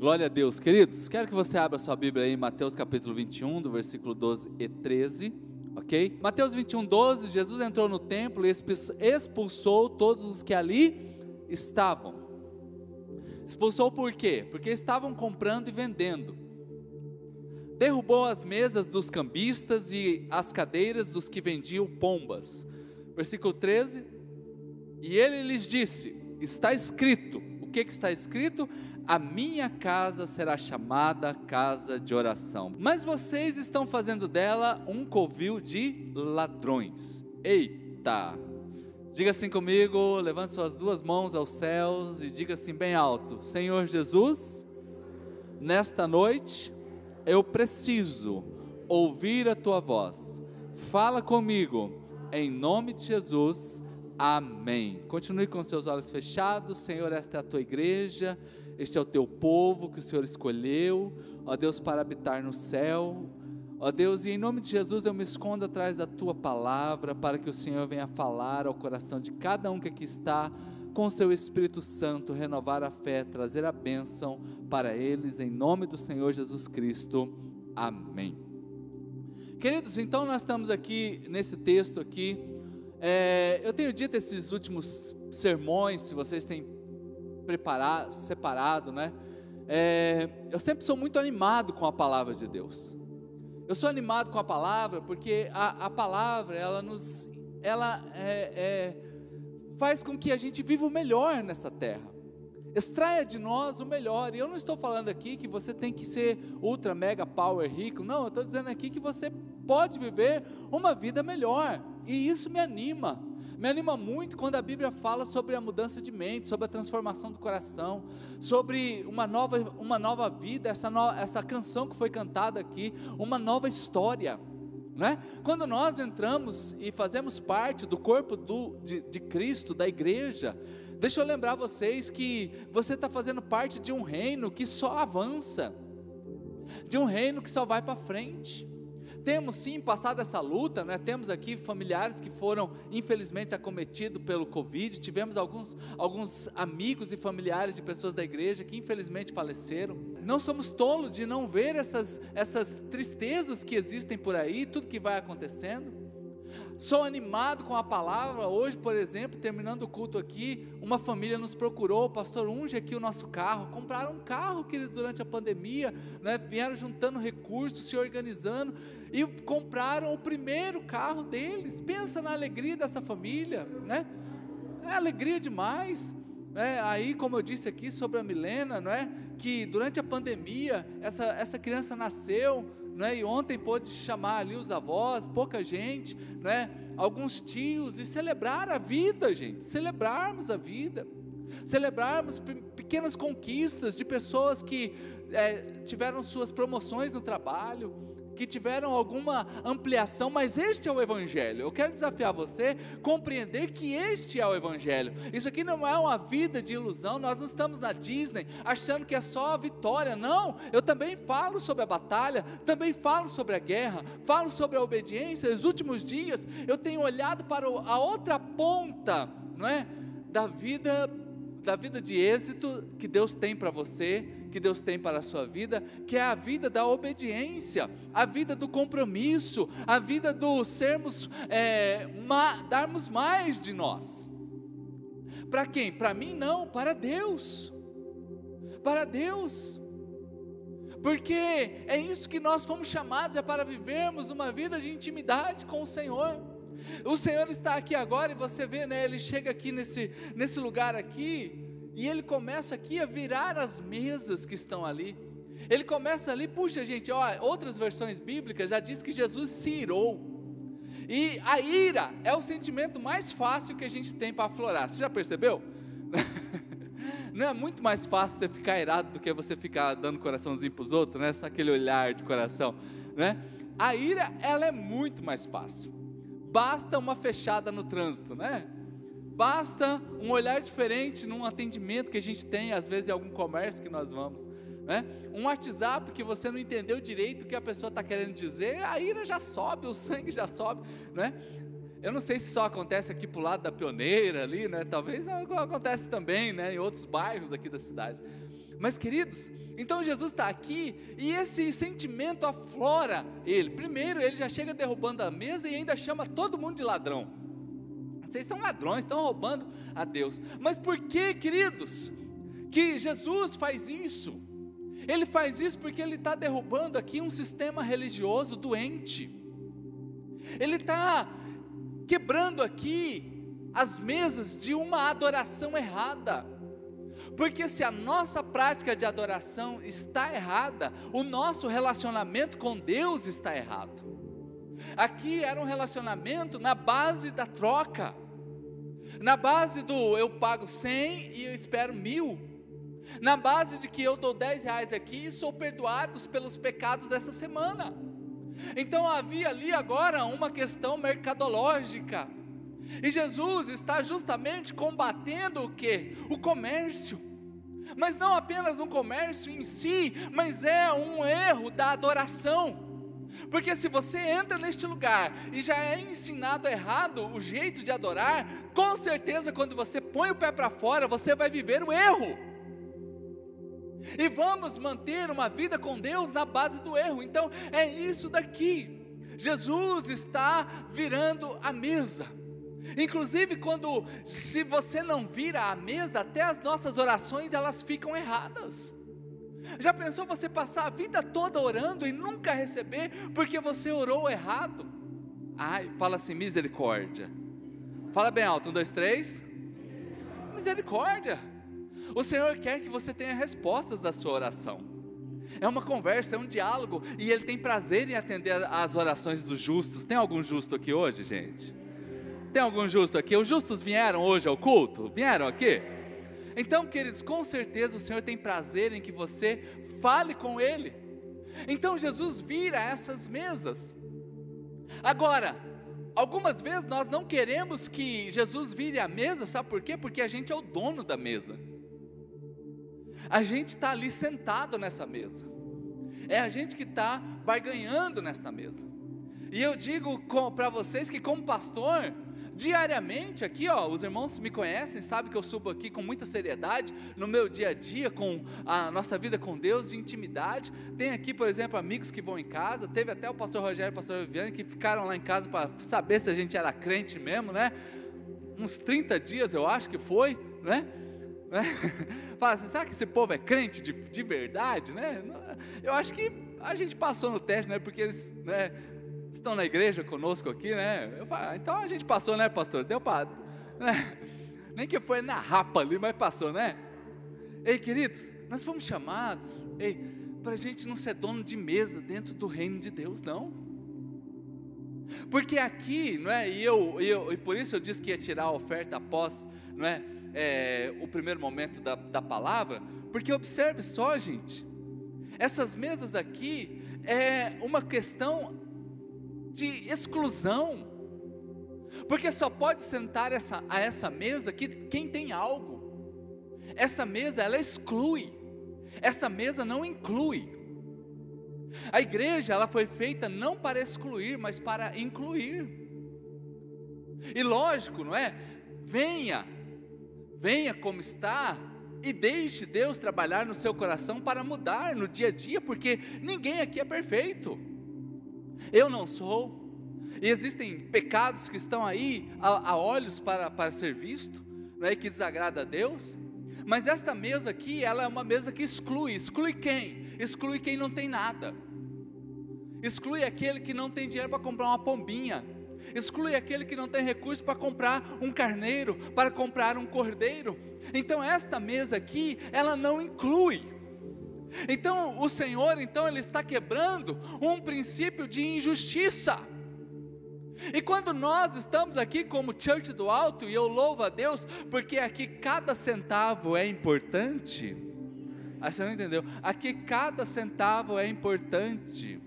Glória a Deus, queridos. Quero que você abra sua Bíblia aí em Mateus capítulo 21, do versículo 12 e 13, ok? Mateus 21, 12, Jesus entrou no templo e expulsou todos os que ali estavam. Expulsou por quê? Porque estavam comprando e vendendo. Derrubou as mesas dos cambistas e as cadeiras dos que vendiam pombas. Versículo 13. E ele lhes disse: Está escrito. O que, que está escrito? A minha casa será chamada casa de oração. Mas vocês estão fazendo dela um covil de ladrões. Eita! Diga assim comigo, levante suas duas mãos aos céus e diga assim bem alto: Senhor Jesus, nesta noite eu preciso ouvir a tua voz. Fala comigo, em nome de Jesus. Amém. Continue com seus olhos fechados, Senhor, esta é a tua igreja este é o teu povo que o Senhor escolheu, ó Deus, para habitar no céu. Ó Deus, e em nome de Jesus eu me escondo atrás da tua palavra, para que o Senhor venha falar ao coração de cada um que aqui está, com seu Espírito Santo, renovar a fé, trazer a bênção para eles, em nome do Senhor Jesus Cristo. Amém. Queridos, então nós estamos aqui nesse texto aqui. É, eu tenho dito esses últimos sermões, se vocês têm preparado, separado, né? É, eu sempre sou muito animado com a palavra de Deus. Eu sou animado com a palavra porque a, a palavra ela nos, ela é, é, faz com que a gente viva o melhor nessa terra. Extraia de nós o melhor. E eu não estou falando aqui que você tem que ser ultra mega power rico. Não, eu estou dizendo aqui que você pode viver uma vida melhor. E isso me anima. Me anima muito quando a Bíblia fala sobre a mudança de mente, sobre a transformação do coração, sobre uma nova, uma nova vida, essa, no, essa canção que foi cantada aqui, uma nova história. Né? Quando nós entramos e fazemos parte do corpo do, de, de Cristo, da igreja, deixa eu lembrar vocês que você está fazendo parte de um reino que só avança, de um reino que só vai para frente. Temos sim passado essa luta, né? temos aqui familiares que foram infelizmente acometidos pelo Covid, tivemos alguns, alguns amigos e familiares de pessoas da igreja que infelizmente faleceram. Não somos tolos de não ver essas, essas tristezas que existem por aí, tudo que vai acontecendo. Sou animado com a palavra. Hoje, por exemplo, terminando o culto aqui, uma família nos procurou, o pastor unge aqui o nosso carro. Compraram um carro, queridos, durante a pandemia, né? vieram juntando recursos, se organizando e compraram o primeiro carro deles. Pensa na alegria dessa família, né? É alegria demais. É, aí, como eu disse aqui sobre a Milena, não é? que durante a pandemia essa, essa criança nasceu, não é? e ontem pôde chamar ali os avós, pouca gente, não é? alguns tios, e celebrar a vida, gente, celebrarmos a vida, celebrarmos pequenas conquistas de pessoas que é, tiveram suas promoções no trabalho, que tiveram alguma ampliação, mas este é o Evangelho. Eu quero desafiar você compreender que este é o Evangelho. Isso aqui não é uma vida de ilusão, nós não estamos na Disney achando que é só a vitória, não. Eu também falo sobre a batalha, também falo sobre a guerra, falo sobre a obediência. Nos últimos dias eu tenho olhado para a outra ponta, não é? Da vida, da vida de êxito que Deus tem para você que Deus tem para a sua vida, que é a vida da obediência, a vida do compromisso, a vida do sermos, é, ma, darmos mais de nós. Para quem? Para mim não, para Deus. Para Deus. Porque é isso que nós fomos chamados, é para vivermos uma vida de intimidade com o Senhor. O Senhor está aqui agora e você vê, né? Ele chega aqui nesse, nesse lugar aqui e ele começa aqui a virar as mesas que estão ali. Ele começa ali, puxa gente, ó, outras versões bíblicas já diz que Jesus se irou. E a ira é o sentimento mais fácil que a gente tem para aflorar. Você já percebeu? Não é muito mais fácil você ficar irado do que você ficar dando coraçãozinho para os outros, né? Só aquele olhar de coração, né? A ira, ela é muito mais fácil. Basta uma fechada no trânsito, né? Basta um olhar diferente num atendimento que a gente tem, às vezes em algum comércio que nós vamos. Né? Um WhatsApp que você não entendeu direito o que a pessoa está querendo dizer, a ira já sobe, o sangue já sobe. Né? Eu não sei se só acontece aqui para o lado da pioneira ali, né? talvez acontece também né? em outros bairros aqui da cidade. Mas queridos, então Jesus está aqui e esse sentimento aflora ele. Primeiro, ele já chega derrubando a mesa e ainda chama todo mundo de ladrão. Vocês são ladrões, estão roubando a Deus. Mas por que, queridos, que Jesus faz isso? Ele faz isso porque ele está derrubando aqui um sistema religioso doente. Ele está quebrando aqui as mesas de uma adoração errada. Porque se a nossa prática de adoração está errada, o nosso relacionamento com Deus está errado. Aqui era um relacionamento na base da troca, na base do eu pago 100 e eu espero mil, na base de que eu dou 10 reais aqui e sou perdoado pelos pecados dessa semana. Então havia ali agora uma questão mercadológica. E Jesus está justamente combatendo o que? O comércio. Mas não apenas um comércio em si, mas é um erro da adoração. Porque se você entra neste lugar e já é ensinado errado o jeito de adorar, com certeza quando você põe o pé para fora, você vai viver o erro. E vamos manter uma vida com Deus na base do erro. Então é isso daqui. Jesus está virando a mesa. Inclusive quando se você não vira a mesa, até as nossas orações elas ficam erradas. Já pensou você passar a vida toda orando e nunca receber porque você orou errado? Ai, fala assim, misericórdia. Fala bem alto, um, dois, três. Misericórdia. O Senhor quer que você tenha respostas da sua oração. É uma conversa, é um diálogo, e Ele tem prazer em atender as orações dos justos. Tem algum justo aqui hoje, gente? Tem algum justo aqui? Os justos vieram hoje ao culto? Vieram aqui? Então, queridos, com certeza o Senhor tem prazer em que você fale com Ele. Então Jesus vira essas mesas. Agora, algumas vezes nós não queremos que Jesus vire a mesa, sabe por quê? Porque a gente é o dono da mesa. A gente está ali sentado nessa mesa. É a gente que está barganhando nesta mesa. E eu digo para vocês que, como pastor, diariamente aqui, ó, os irmãos me conhecem, sabem que eu subo aqui com muita seriedade no meu dia a dia, com a nossa vida com Deus, de intimidade. Tem aqui, por exemplo, amigos que vão em casa. Teve até o pastor Rogério e o pastor Viviane que ficaram lá em casa para saber se a gente era crente mesmo, né? Uns 30 dias eu acho que foi, né? né? Fala assim, será que esse povo é crente de, de verdade, né? Eu acho que a gente passou no teste, né? Porque eles, né? Estão na igreja conosco aqui, né? Eu falo, ah, então a gente passou, né, pastor? Deu para. Né? Nem que foi na rapa ali, mas passou, né? Ei, queridos, nós fomos chamados, ei, para a gente não ser dono de mesa dentro do reino de Deus, não. Porque aqui, não é? E eu, eu e por isso eu disse que ia tirar a oferta após, não é? é o primeiro momento da, da palavra, porque observe só, gente, essas mesas aqui é uma questão de exclusão. Porque só pode sentar essa, a essa mesa que, quem tem algo. Essa mesa ela exclui. Essa mesa não inclui. A igreja ela foi feita não para excluir, mas para incluir. E lógico, não é? Venha, venha como está e deixe Deus trabalhar no seu coração para mudar no dia a dia, porque ninguém aqui é perfeito. Eu não sou. E existem pecados que estão aí a, a olhos para, para ser visto, não é que desagrada a Deus. Mas esta mesa aqui, ela é uma mesa que exclui. Exclui quem? Exclui quem não tem nada. Exclui aquele que não tem dinheiro para comprar uma pombinha. Exclui aquele que não tem recurso para comprar um carneiro, para comprar um cordeiro. Então esta mesa aqui, ela não inclui. Então o Senhor, então ele está quebrando um princípio de injustiça. E quando nós estamos aqui como Church do Alto, e eu louvo a Deus, porque aqui cada centavo é importante. Ah, você não entendeu? Aqui cada centavo é importante.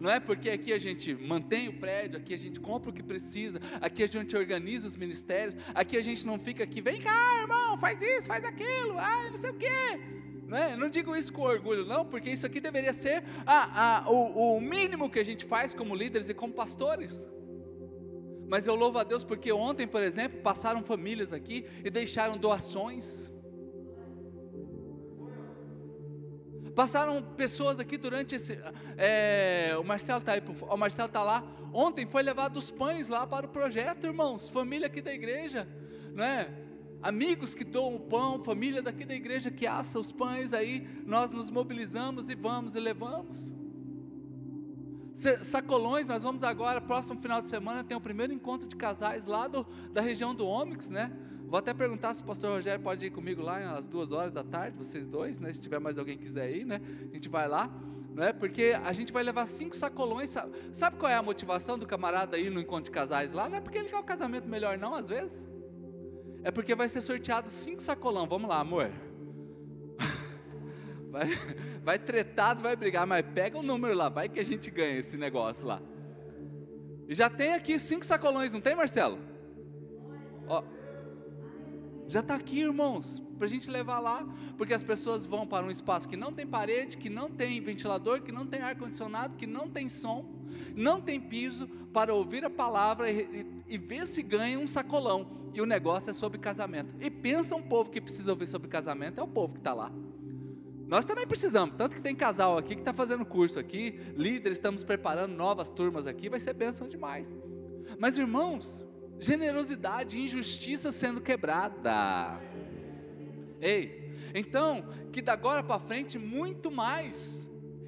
Não é porque aqui a gente mantém o prédio, aqui a gente compra o que precisa, aqui a gente organiza os ministérios, aqui a gente não fica aqui, vem cá, irmão, faz isso, faz aquilo, ah, não sei o quê. Não, é? não digo isso com orgulho, não, porque isso aqui deveria ser a, a, o, o mínimo que a gente faz como líderes e como pastores. Mas eu louvo a Deus porque ontem, por exemplo, passaram famílias aqui e deixaram doações. Passaram pessoas aqui durante esse. É, o Marcelo está aí, o Marcelo está lá. Ontem foi levado os pães lá para o projeto, irmãos. Família aqui da igreja, não é? Amigos que doam o pão, família daqui da igreja que assa os pães, aí nós nos mobilizamos e vamos e levamos. Sacolões, nós vamos agora, próximo final de semana, tem o primeiro encontro de casais lá do, da região do Ômix, né? Vou até perguntar se o pastor Rogério pode ir comigo lá às duas horas da tarde, vocês dois, né? Se tiver mais alguém que quiser ir, né? A gente vai lá, não é? Porque a gente vai levar cinco sacolões. Sabe, sabe qual é a motivação do camarada ir no encontro de casais lá? Não é porque ele quer um casamento melhor, não, às vezes. É porque vai ser sorteado cinco sacolão. Vamos lá, amor. Vai, vai tretado, vai brigar, mas pega o número lá, vai que a gente ganha esse negócio lá. E já tem aqui cinco sacolões, não tem, Marcelo? Ó. Já está aqui, irmãos, para a gente levar lá, porque as pessoas vão para um espaço que não tem parede, que não tem ventilador, que não tem ar-condicionado, que não tem som, não tem piso, para ouvir a palavra e, e, e, ver se ganha um sacolão. E o negócio é sobre casamento. E pensa um povo que precisa ouvir sobre casamento, é o povo que está lá. Nós também precisamos, tanto que tem casal aqui que está fazendo curso aqui, líderes, estamos preparando novas turmas aqui, vai ser bênção demais. Mas irmãos, generosidade e injustiça sendo quebrada. Ei, então, que da agora para frente muito mais,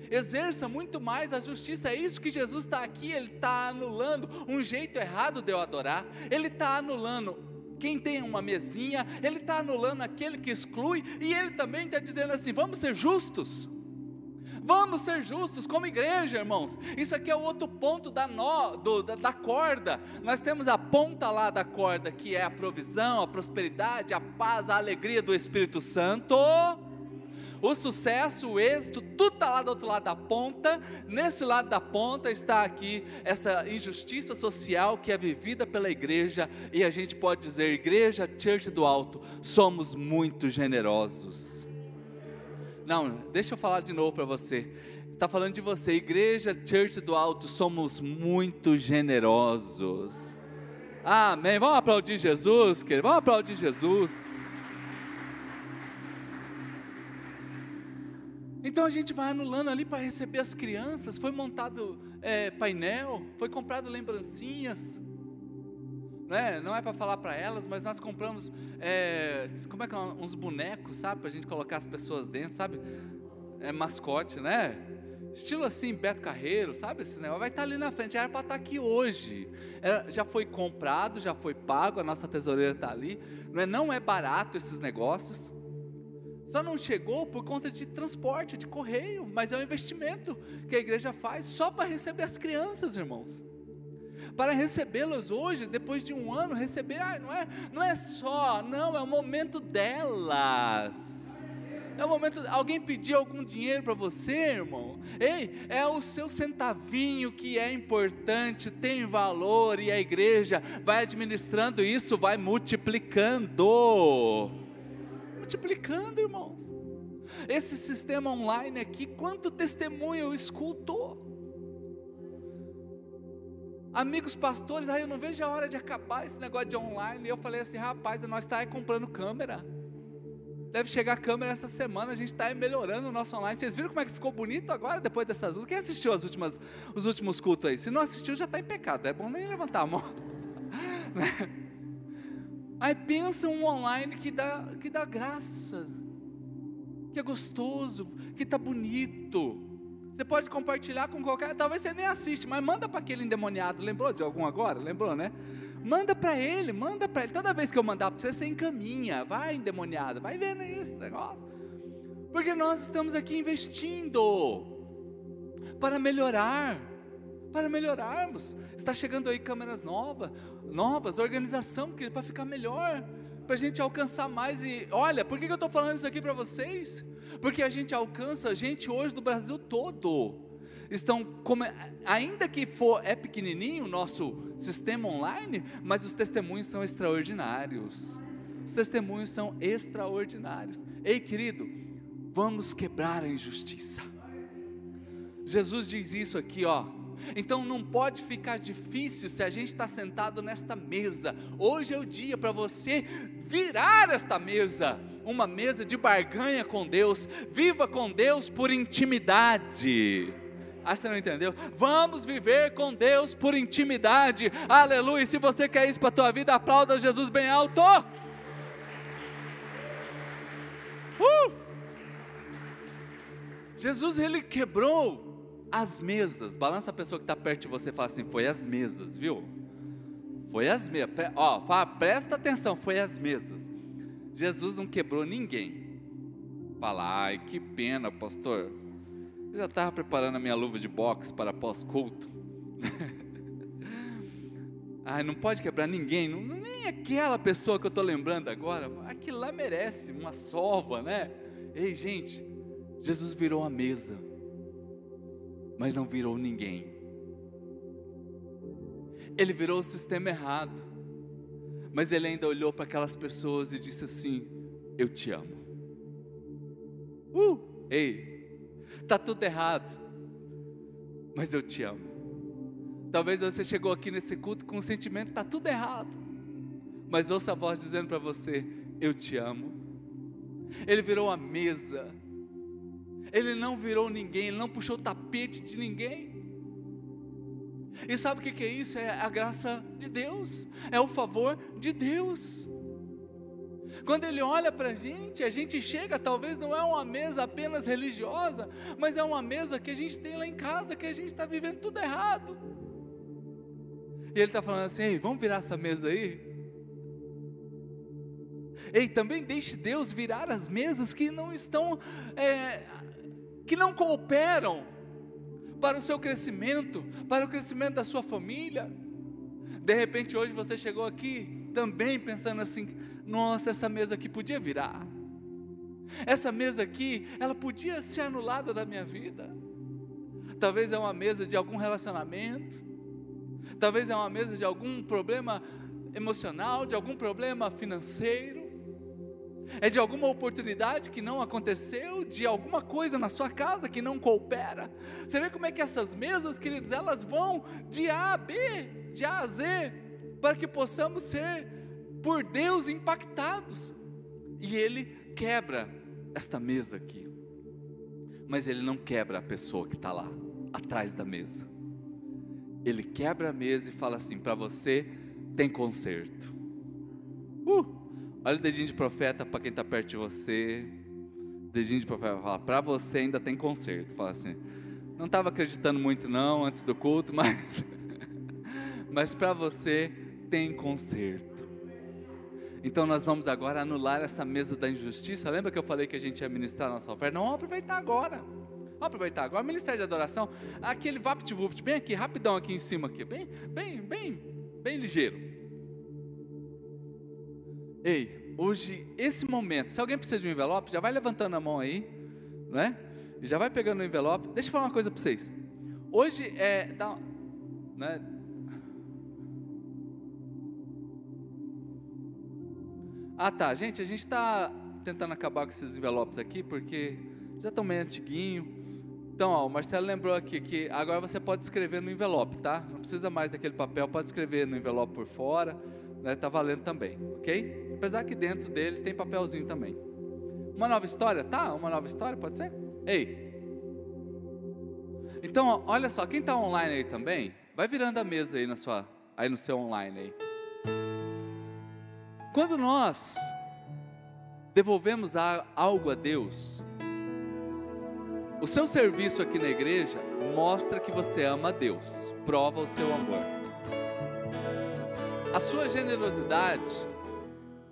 exerça muito mais a justiça, é isso que Jesus está aqui, Ele está anulando um jeito errado de eu adorar, Ele está anulando quem tem uma mesinha, Ele está anulando aquele que exclui, e Ele também está dizendo assim: vamos ser justos. Vamos ser justos como igreja, irmãos. Isso aqui é o outro ponto da, do, da, da corda. Nós temos a ponta lá da corda, que é a provisão, a prosperidade, a paz, a alegria do Espírito Santo o sucesso, o êxito, tudo está lá do outro lado da ponta. Nesse lado da ponta está aqui essa injustiça social que é vivida pela igreja, e a gente pode dizer, igreja, church do alto, somos muito generosos. Não, deixa eu falar de novo para você. Está falando de você, igreja Church do Alto, somos muito generosos. Amém. Vamos aplaudir Jesus, querido. Vamos aplaudir Jesus. Então a gente vai anulando ali para receber as crianças. Foi montado é, painel, foi comprado lembrancinhas não é, não é para falar para elas, mas nós compramos, é, como é que é, uns bonecos, sabe, para a gente colocar as pessoas dentro, sabe? É mascote, né? Estilo assim, Beto Carreiro, sabe? Esse negócio vai estar tá ali na frente, era para estar tá aqui hoje. Era, já foi comprado, já foi pago, a nossa tesoureira está ali. Não é, não é barato esses negócios. Só não chegou por conta de transporte, de correio, mas é um investimento que a igreja faz só para receber as crianças, irmãos para recebê-las hoje, depois de um ano, receber, ah, não, é, não é só, não, é o momento delas. É o momento, alguém pediu algum dinheiro para você, irmão? Ei, é o seu centavinho que é importante, tem valor e a igreja vai administrando isso, vai multiplicando. Multiplicando, irmãos. Esse sistema online aqui, quanto testemunho eu escuto? Amigos pastores, aí eu não vejo a hora de acabar esse negócio de online. E eu falei assim, rapaz, nós está aí comprando câmera. Deve chegar câmera essa semana, a gente está aí melhorando o nosso online. Vocês viram como é que ficou bonito agora, depois dessas? Quem assistiu as últimas, os últimos cultos aí? Se não assistiu, já está em pecado. É bom nem levantar a mão. Né? aí pensa um online que dá, que dá graça, que é gostoso, que está bonito você pode compartilhar com qualquer, talvez você nem assiste, mas manda para aquele endemoniado. Lembrou de algum agora? Lembrou, né? Manda para ele, manda para ele. Toda vez que eu mandar para você, você encaminha. Vai, endemoniado, vai vendo esse negócio. Porque nós estamos aqui investindo para melhorar, para melhorarmos. Está chegando aí câmeras novas, novas, organização para ficar melhor, para a gente alcançar mais. E olha, por que eu estou falando isso aqui para vocês? porque a gente alcança gente hoje do Brasil todo. Estão, ainda que for é pequenininho o nosso sistema online, mas os testemunhos são extraordinários. Os testemunhos são extraordinários. Ei, querido, vamos quebrar a injustiça. Jesus diz isso aqui, ó. Então não pode ficar difícil se a gente está sentado nesta mesa. Hoje é o dia para você virar esta mesa, uma mesa de barganha com Deus. Viva com Deus por intimidade. Ah, você não entendeu? Vamos viver com Deus por intimidade. Aleluia. Se você quer isso para a tua vida, aplauda Jesus bem alto. Uh! Jesus ele quebrou as mesas. Balança a pessoa que está perto de você e fala assim: foi as mesas, viu? Foi as mesas. Ó, fala, presta atenção, foi as mesas. Jesus não quebrou ninguém. Fala, ai, que pena, pastor. Eu já estava preparando a minha luva de boxe para pós-culto. ai, não pode quebrar ninguém, não, nem aquela pessoa que eu estou lembrando agora. Aquilo lá merece uma sova, né? Ei, gente, Jesus virou a mesa, mas não virou ninguém. Ele virou o sistema errado, mas ele ainda olhou para aquelas pessoas e disse assim: Eu te amo. Uh, ei, tá tudo errado, mas eu te amo. Talvez você chegou aqui nesse culto com o sentimento tá tudo errado, mas ouça a voz dizendo para você: Eu te amo. Ele virou a mesa. Ele não virou ninguém, ele não puxou o tapete de ninguém. E sabe o que é isso? É a graça de Deus, é o favor de Deus. Quando Ele olha para a gente, a gente chega, talvez não é uma mesa apenas religiosa, mas é uma mesa que a gente tem lá em casa, que a gente está vivendo tudo errado. E Ele está falando assim: Ei, vamos virar essa mesa aí? Ei, também deixe Deus virar as mesas que não estão, é, que não cooperam para o seu crescimento, para o crescimento da sua família. De repente, hoje você chegou aqui também pensando assim: nossa, essa mesa aqui podia virar. Essa mesa aqui, ela podia ser anulada da minha vida. Talvez é uma mesa de algum relacionamento, talvez é uma mesa de algum problema emocional, de algum problema financeiro é de alguma oportunidade que não aconteceu, de alguma coisa na sua casa que não coopera. Você vê como é que essas mesas, queridos, elas vão de A a B, de A a Z, para que possamos ser por Deus impactados. E Ele quebra esta mesa aqui, mas Ele não quebra a pessoa que está lá, atrás da mesa. Ele quebra a mesa e fala assim: para você tem conserto. Uh! Olha o dedinho de profeta para quem está perto de você. Dedinho de profeta fala, para você ainda tem conserto. Fala assim, não estava acreditando muito não antes do culto, mas, mas para você tem conserto. Então nós vamos agora anular essa mesa da injustiça. Lembra que eu falei que a gente ia ministrar a nossa oferta? Não, vamos aproveitar agora. Vamos aproveitar agora. Ministério de adoração, aquele vapt-vupt, bem aqui, rapidão aqui em cima aqui, bem, bem, bem, bem ligeiro. Ei, hoje, esse momento, se alguém precisa de um envelope, já vai levantando a mão aí, né? Já vai pegando o envelope. Deixa eu falar uma coisa para vocês. Hoje é. Dá, né? Ah tá, gente, a gente está tentando acabar com esses envelopes aqui porque já estão meio antiguinho. Então, ó, o Marcelo lembrou aqui que agora você pode escrever no envelope, tá? Não precisa mais daquele papel, pode escrever no envelope por fora né, tá valendo também, ok? Apesar que dentro dele tem papelzinho também. Uma nova história, tá? Uma nova história, pode ser? Ei. Então, olha só, quem está online aí também, vai virando a mesa aí na sua, aí no seu online aí. Quando nós devolvemos algo a Deus, o seu serviço aqui na igreja mostra que você ama a Deus, prova o seu amor. A sua generosidade,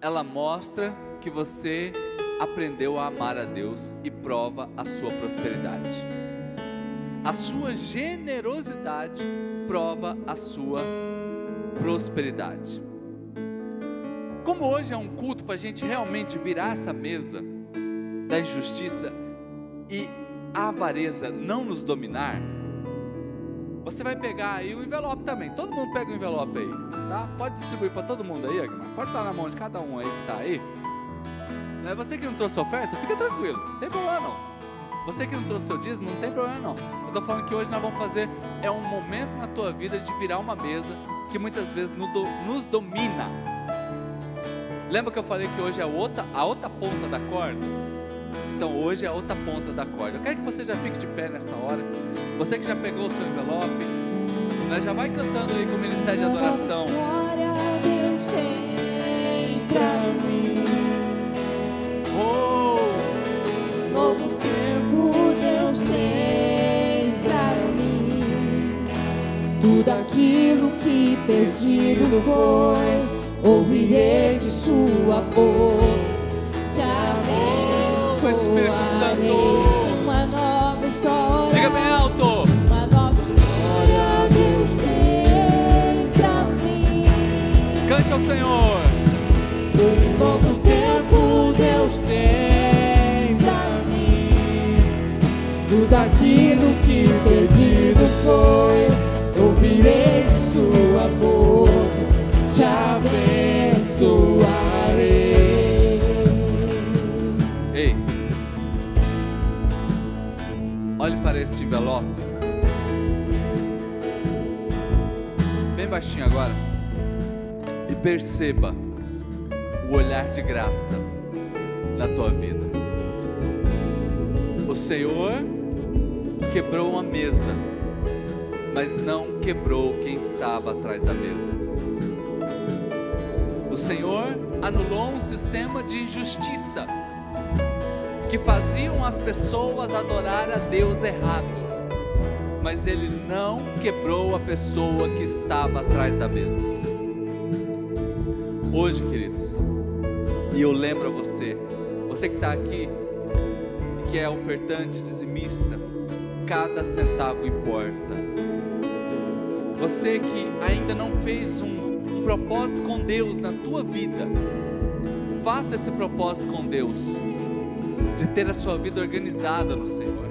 ela mostra que você aprendeu a amar a Deus e prova a sua prosperidade. A sua generosidade prova a sua prosperidade. Como hoje é um culto para a gente realmente virar essa mesa da injustiça e a avareza não nos dominar, você vai pegar aí o envelope também. Todo mundo pega o envelope aí, tá? Pode distribuir para todo mundo aí, Agmar. Pode estar na mão de cada um aí que está aí. Né? Você que não trouxe oferta, fica tranquilo, não tem problema não. Você que não trouxe seu dízimo, não tem problema não. Eu estou falando que hoje nós vamos fazer, é um momento na tua vida de virar uma mesa que muitas vezes nos domina. Lembra que eu falei que hoje é outra, a outra ponta da corda? Então hoje é a outra ponta da corda. Eu quero que você já fique de pé nessa hora. Você que já pegou o seu envelope, né, já vai cantando aí com o Ministério de Adoração. Deus tem pra mim. Oh, Novo tempo Deus tem pra mim. Tudo aquilo que perdido foi, ouvirei de sua boca. Te Espírito. Santo. Diga bem alto. Cante ao Senhor. Um novo tempo Deus tem pra mim. Tudo aquilo que perdido foi, ouvirei de sua boca, te abençoarei. Este envelope. Bem baixinho agora. E perceba o olhar de graça na tua vida. O Senhor quebrou uma mesa, mas não quebrou quem estava atrás da mesa. O Senhor anulou um sistema de injustiça que faziam as pessoas adorar a Deus errado, mas Ele não quebrou a pessoa que estava atrás da mesa. Hoje, queridos, e eu lembro a você, você que está aqui e que é ofertante dizimista, cada centavo importa. Você que ainda não fez um, um propósito com Deus na tua vida, faça esse propósito com Deus, de ter a sua vida organizada no Senhor.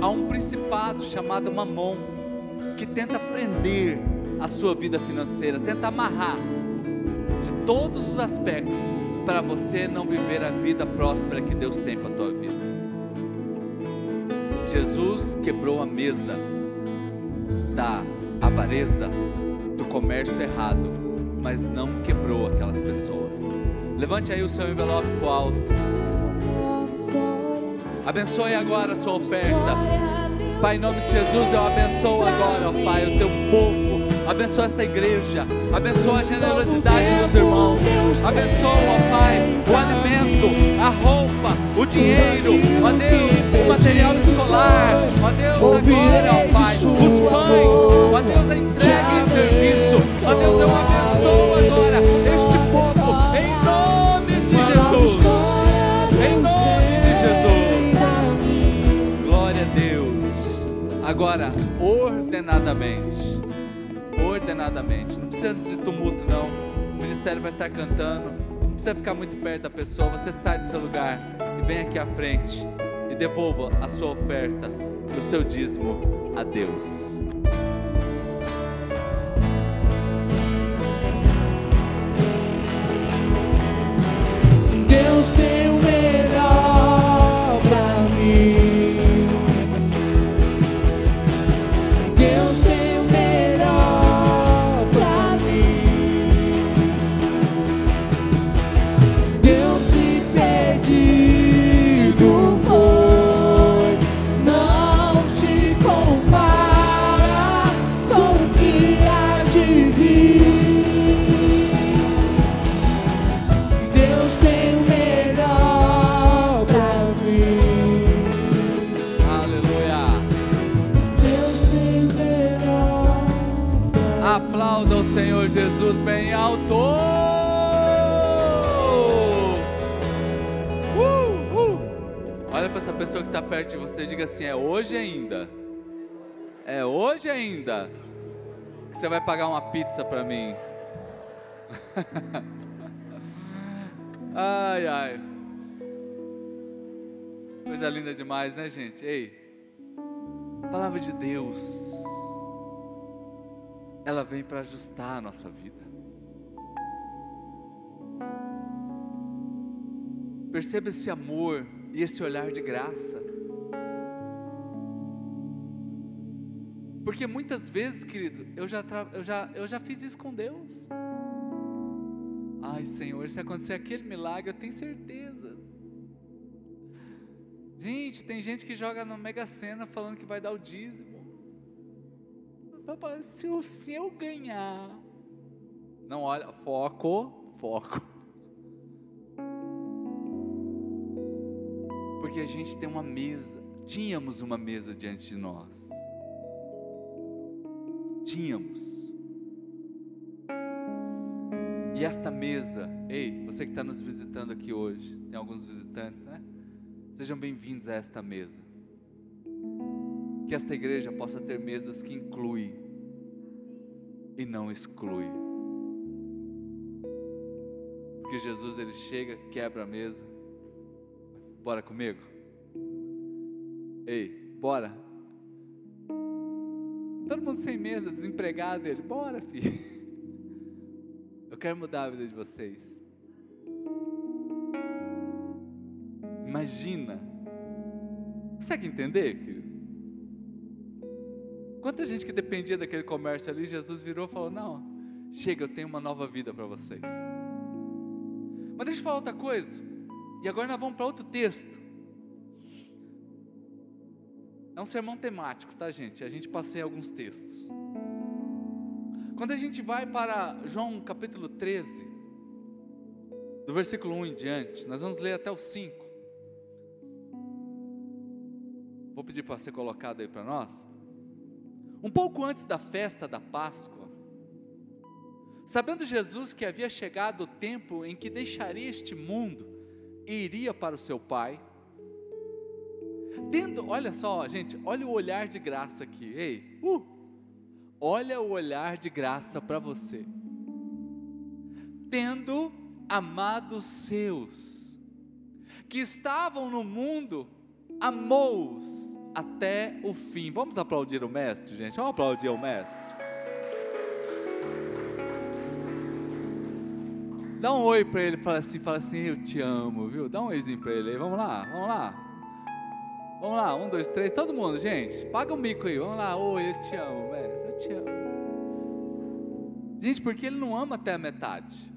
Há um principado chamado Mamon que tenta prender a sua vida financeira, tenta amarrar de todos os aspectos para você não viver a vida próspera que Deus tem para a tua vida. Jesus quebrou a mesa da avareza, do comércio errado, mas não quebrou aquelas pessoas. Levante aí o seu envelope para o alto. Abençoe agora a sua oferta. Pai, em nome de Jesus, eu abençoo agora, ó Pai, o teu povo. Abençoa esta igreja. Abençoa a generosidade dos irmãos. Abençoa, ó Pai, o alimento, a roupa, o dinheiro, ó Deus, o material escolar. Ó Deus, agora, ó Pai, os pães. Ó Deus, a entrega e serviço. Ó Deus, eu abençoo Agora, ordenadamente. Ordenadamente. Não precisa de tumulto, não. O ministério vai estar cantando. Não precisa ficar muito perto da pessoa. Você sai do seu lugar e vem aqui à frente e devolva a sua oferta e o seu dízimo a Deus. Bem alto. Uh, uh. Olha para essa pessoa que está perto de você e diga assim: é hoje ainda. É hoje ainda que você vai pagar uma pizza para mim. ai, ai. Coisa linda demais, né, gente? Ei, palavra de Deus ela vem para ajustar a nossa vida. Perceba esse amor e esse olhar de graça. Porque muitas vezes, querido, eu já, eu já, eu já fiz isso com Deus. Ai, Senhor, se acontecer aquele milagre, eu tenho certeza. Gente, tem gente que joga na Mega Sena falando que vai dar o dízimo. Papai, se eu, se eu ganhar. Não, olha, foco, foco. Porque a gente tem uma mesa, tínhamos uma mesa diante de nós. Tínhamos. E esta mesa, ei, você que está nos visitando aqui hoje, tem alguns visitantes, né? Sejam bem-vindos a esta mesa. Que esta igreja possa ter mesas que incluem e não exclui. Porque Jesus ele chega, quebra a mesa. Bora comigo? Ei, bora. Todo mundo sem mesa, desempregado, ele, bora, filho. Eu quero mudar a vida de vocês. Imagina. Consegue entender? Quanta gente que dependia daquele comércio ali, Jesus virou e falou: Não, chega, eu tenho uma nova vida para vocês. Mas deixa eu falar outra coisa. E agora nós vamos para outro texto. É um sermão temático, tá, gente? A gente passeia alguns textos. Quando a gente vai para João capítulo 13, do versículo 1 em diante, nós vamos ler até o 5. Vou pedir para ser colocado aí para nós. Um pouco antes da festa da Páscoa, sabendo Jesus que havia chegado o tempo em que deixaria este mundo e iria para o seu Pai, tendo, olha só, gente, olha o olhar de graça aqui, ei, uh, olha o olhar de graça para você, tendo amado os seus, que estavam no mundo, amou-os até o fim. Vamos aplaudir o mestre, gente? Vamos aplaudir o mestre. Dá um oi para ele, fala assim, fala assim, eu te amo, viu? Dá um oizinho para ele vamos lá, vamos lá. Vamos lá, um, dois, três, todo mundo, gente. Paga o um mico aí, vamos lá, oi, eu te amo, mestre, eu te amo. Gente, porque ele não ama até a metade.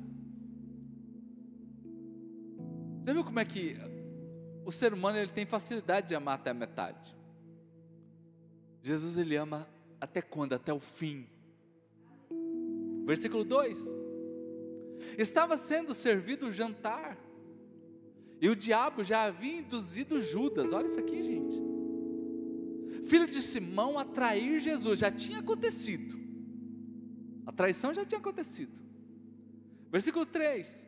Já viu como é que o ser humano ele tem facilidade de amar até a metade? Jesus ele ama até quando? Até o fim. Versículo 2: Estava sendo servido o jantar, e o diabo já havia induzido Judas, olha isso aqui, gente. Filho de Simão a trair Jesus, já tinha acontecido, a traição já tinha acontecido. Versículo 3: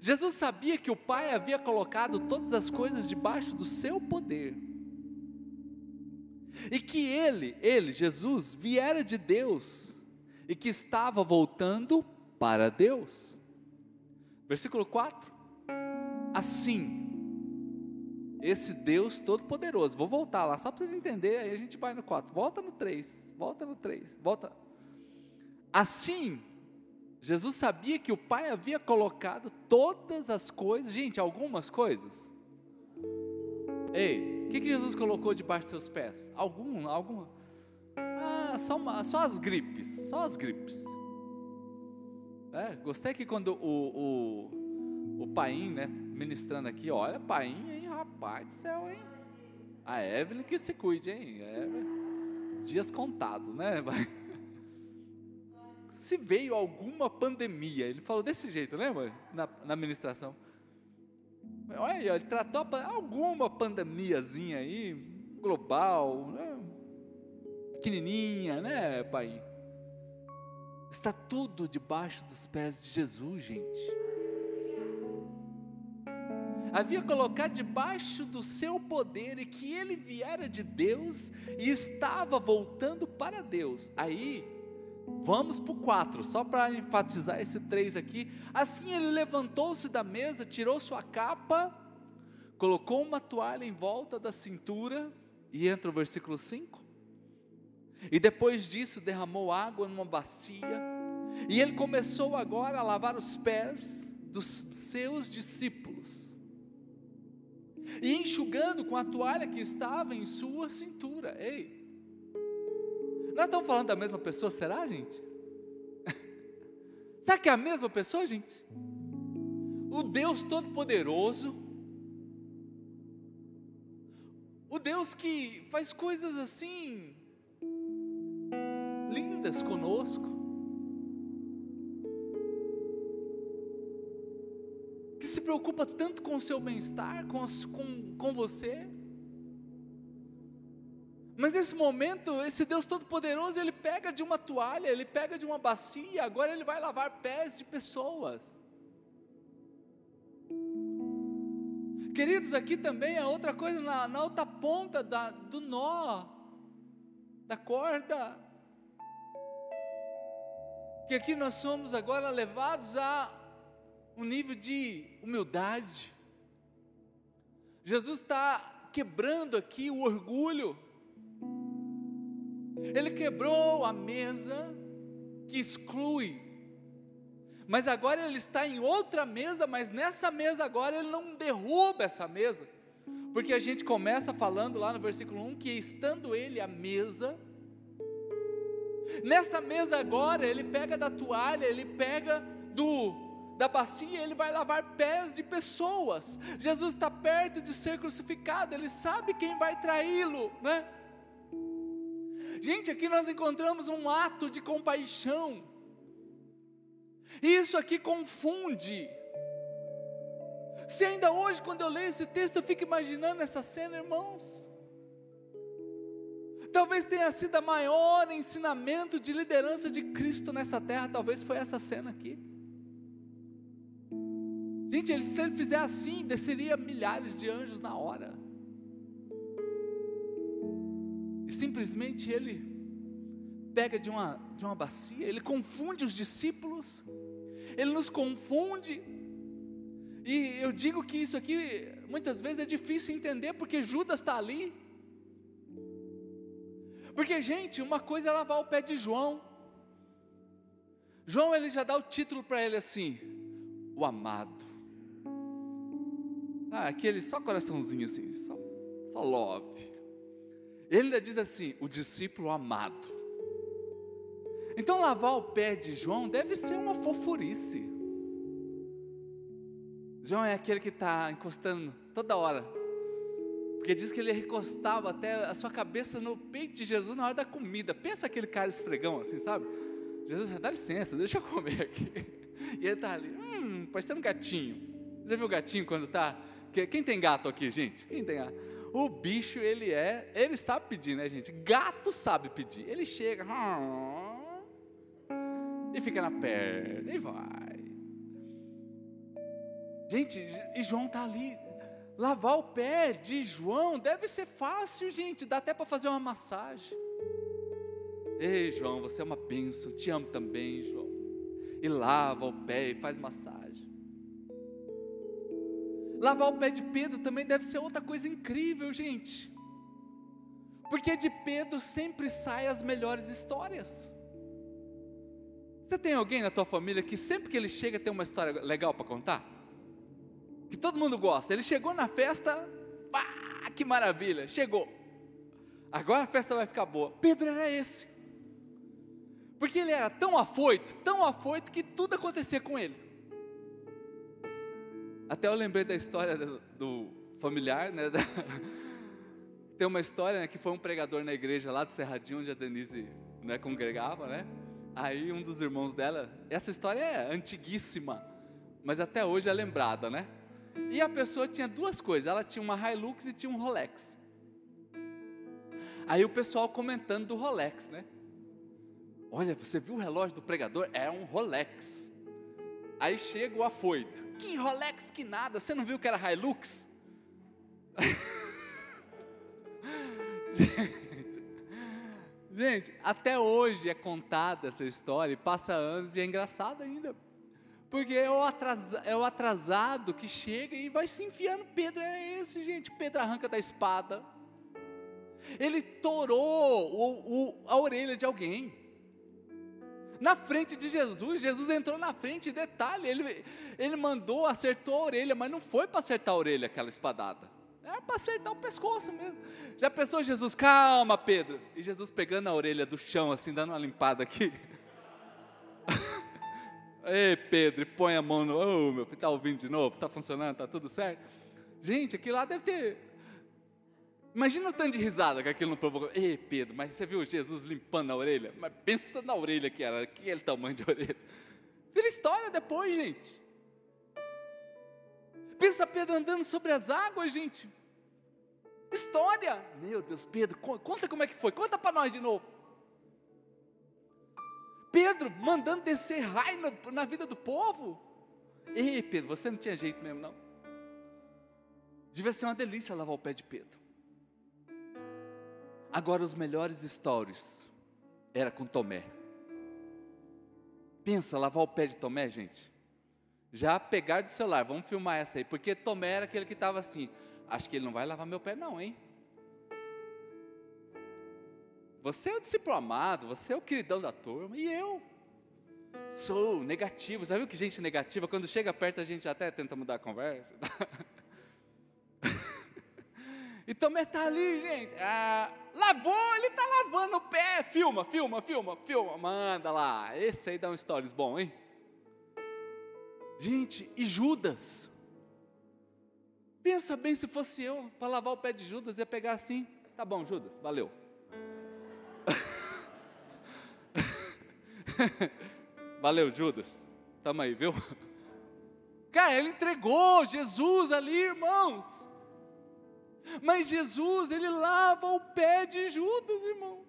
Jesus sabia que o Pai havia colocado todas as coisas debaixo do seu poder e que ele, ele, Jesus, viera de Deus e que estava voltando para Deus. Versículo 4. Assim, esse Deus Todo-Poderoso, vou voltar lá só para vocês entenderem, aí a gente vai no 4, volta no 3, volta no 3, volta. Assim, Jesus sabia que o Pai havia colocado todas as coisas, gente, algumas coisas. Ei, que, que Jesus colocou debaixo dos seus pés? Algum, alguma? Ah, só, uma, só as gripes, só as gripes. É, gostei que quando o, o, o Paim, né, ministrando aqui, olha, Paim, hein, rapaz do céu, hein? A Evelyn que se cuide, hein? É, dias contados, né? Se veio alguma pandemia, ele falou desse jeito, lembra? Na, na ministração Olha, ele tratou alguma pandemiazinha aí, global, né? pequenininha, né, pai? Está tudo debaixo dos pés de Jesus, gente. Havia colocado debaixo do seu poder e que ele viera de Deus e estava voltando para Deus. Aí, Vamos para o 4, só para enfatizar esse 3 aqui. Assim ele levantou-se da mesa, tirou sua capa, colocou uma toalha em volta da cintura, e entra o versículo 5. E depois disso derramou água numa bacia, e ele começou agora a lavar os pés dos seus discípulos, e enxugando com a toalha que estava em sua cintura. Ei, nós estamos falando da mesma pessoa, será, gente? Sabe que é a mesma pessoa, gente? O Deus Todo-Poderoso, o Deus que faz coisas assim, lindas conosco, que se preocupa tanto com o seu bem-estar, com, com, com você. Mas nesse momento, esse Deus Todo-Poderoso, ele pega de uma toalha, ele pega de uma bacia, agora ele vai lavar pés de pessoas. Queridos, aqui também é outra coisa, na, na outra ponta da, do nó, da corda, que aqui nós somos agora levados a um nível de humildade. Jesus está quebrando aqui o orgulho, ele quebrou a mesa que exclui. Mas agora ele está em outra mesa, mas nessa mesa agora ele não derruba essa mesa. Porque a gente começa falando lá no versículo 1 que estando ele à mesa, nessa mesa agora ele pega da toalha, ele pega do da bacia, ele vai lavar pés de pessoas. Jesus está perto de ser crucificado, ele sabe quem vai traí-lo, né? Gente, aqui nós encontramos um ato de compaixão. Isso aqui confunde. Se ainda hoje, quando eu leio esse texto, eu fico imaginando essa cena, irmãos. Talvez tenha sido a maior ensinamento de liderança de Cristo nessa terra, talvez foi essa cena aqui. Gente, se ele fizer assim, desceria milhares de anjos na hora. E simplesmente ele pega de uma, de uma bacia, ele confunde os discípulos, ele nos confunde. E eu digo que isso aqui muitas vezes é difícil entender, porque Judas está ali. Porque, gente, uma coisa é lavar o pé de João. João ele já dá o título para ele assim, o amado. Ah, aquele só coraçãozinho assim, só, só love. Ele diz assim: o discípulo amado. Então, lavar o pé de João deve ser uma fofurice. João é aquele que está encostando toda hora, porque diz que ele recostava até a sua cabeça no peito de Jesus na hora da comida. Pensa aquele cara esfregão assim, sabe? Jesus, dá licença, deixa eu comer aqui. E ele está ali, hum, parecendo um gatinho. Já viu o gatinho quando está? Quem tem gato aqui, gente? Quem tem gato? O bicho, ele é, ele sabe pedir, né, gente? Gato sabe pedir. Ele chega e fica na perna e vai. Gente, e João está ali. Lavar o pé de João deve ser fácil, gente. Dá até para fazer uma massagem. Ei, João, você é uma bênção. Te amo também, João. E lava o pé e faz massagem. Lavar o pé de Pedro também deve ser outra coisa incrível, gente. Porque de Pedro sempre saem as melhores histórias. Você tem alguém na tua família que sempre que ele chega tem uma história legal para contar? Que todo mundo gosta. Ele chegou na festa, pá, que maravilha, chegou. Agora a festa vai ficar boa. Pedro era esse. Porque ele era tão afoito, tão afoito que tudo acontecia com ele. Até eu lembrei da história do, do familiar, né? Da, tem uma história né, que foi um pregador na igreja lá do Cerradinho, onde a Denise né, congregava, né? Aí um dos irmãos dela, essa história é antiguíssima, mas até hoje é lembrada, né? E a pessoa tinha duas coisas, ela tinha uma Hilux e tinha um Rolex. Aí o pessoal comentando do Rolex, né? Olha, você viu o relógio do pregador? É um Rolex. Aí chega o afoito. Que Rolex que nada, você não viu que era Hilux? Gente, até hoje é contada essa história, e passa anos e é engraçado ainda. Porque é o, atrasado, é o atrasado que chega e vai se enfiando. Pedro é esse, gente. Pedro arranca da espada. Ele torou o, o, a orelha de alguém na frente de Jesus. Jesus entrou na frente, detalhe, ele, ele mandou, acertou a orelha, mas não foi para acertar a orelha aquela espadada. Era para acertar o pescoço mesmo. Já pensou Jesus, calma Pedro. E Jesus pegando a orelha do chão, assim, dando uma limpada aqui. Ei, Pedro, põe a mão no. Oh, meu filho, está ouvindo de novo? Está funcionando? Está tudo certo? Gente, aquilo lá deve ter. Imagina o tanto de risada que aquilo não provocou. Ei, Pedro, mas você viu Jesus limpando a orelha? Mas pensa na orelha que era, que aquele tamanho de orelha. Vira história depois, gente. Pensa Pedro andando sobre as águas, gente. História. Meu Deus, Pedro, conta como é que foi. Conta para nós de novo. Pedro mandando descer raio na vida do povo. Ei, Pedro, você não tinha jeito mesmo, não. Devia ser uma delícia lavar o pé de Pedro. Agora, os melhores stories era com Tomé. Pensa, lavar o pé de Tomé, gente. Já pegar do celular, vamos filmar essa aí, porque Tomé era aquele que estava assim. Acho que ele não vai lavar meu pé, não, hein? Você é o discípulo amado, você é o queridão da turma, e eu sou negativo. Já viu que gente negativa, quando chega perto a gente até tenta mudar a conversa? e Tomé está ali, gente. Ah, lavou, ele está lavando o pé. Filma, filma, filma, filma, manda lá. Esse aí dá um stories bom, hein? Gente, e Judas? Pensa bem se fosse eu, para lavar o pé de Judas, ia pegar assim. Tá bom, Judas, valeu. valeu, Judas. Tamo aí, viu? Cara, ele entregou Jesus ali, irmãos. Mas Jesus, ele lava o pé de Judas, irmãos.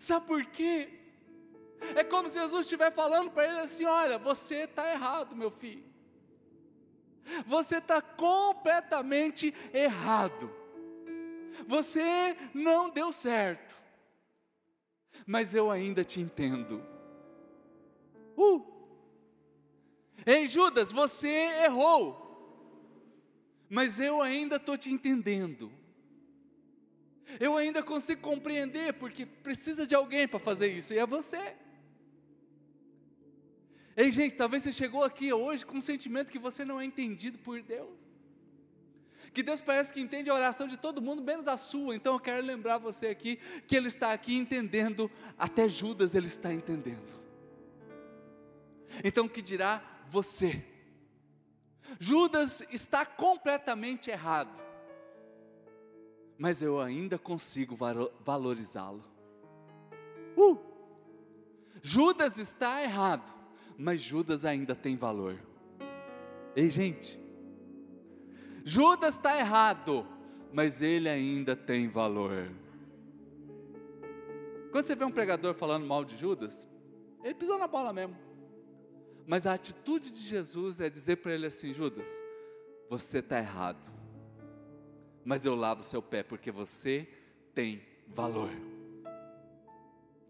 Sabe por quê? É como se Jesus estivesse falando para ele assim: olha, você está errado, meu filho. Você está completamente errado. Você não deu certo. Mas eu ainda te entendo. Uh! Ei, Judas, você errou. Mas eu ainda estou te entendendo. Eu ainda consigo compreender, porque precisa de alguém para fazer isso, e é você. Ei, gente, talvez você chegou aqui hoje com um sentimento que você não é entendido por Deus. Que Deus parece que entende a oração de todo mundo, menos a sua. Então eu quero lembrar você aqui que Ele está aqui entendendo, até Judas Ele está entendendo. Então o que dirá você? Judas está completamente errado, mas eu ainda consigo valorizá-lo. Uh! Judas está errado, mas Judas ainda tem valor. Ei, gente, Judas está errado, mas ele ainda tem valor. Quando você vê um pregador falando mal de Judas, ele pisou na bola mesmo. Mas a atitude de Jesus é dizer para ele assim: Judas, você está errado, mas eu lavo seu pé porque você tem valor.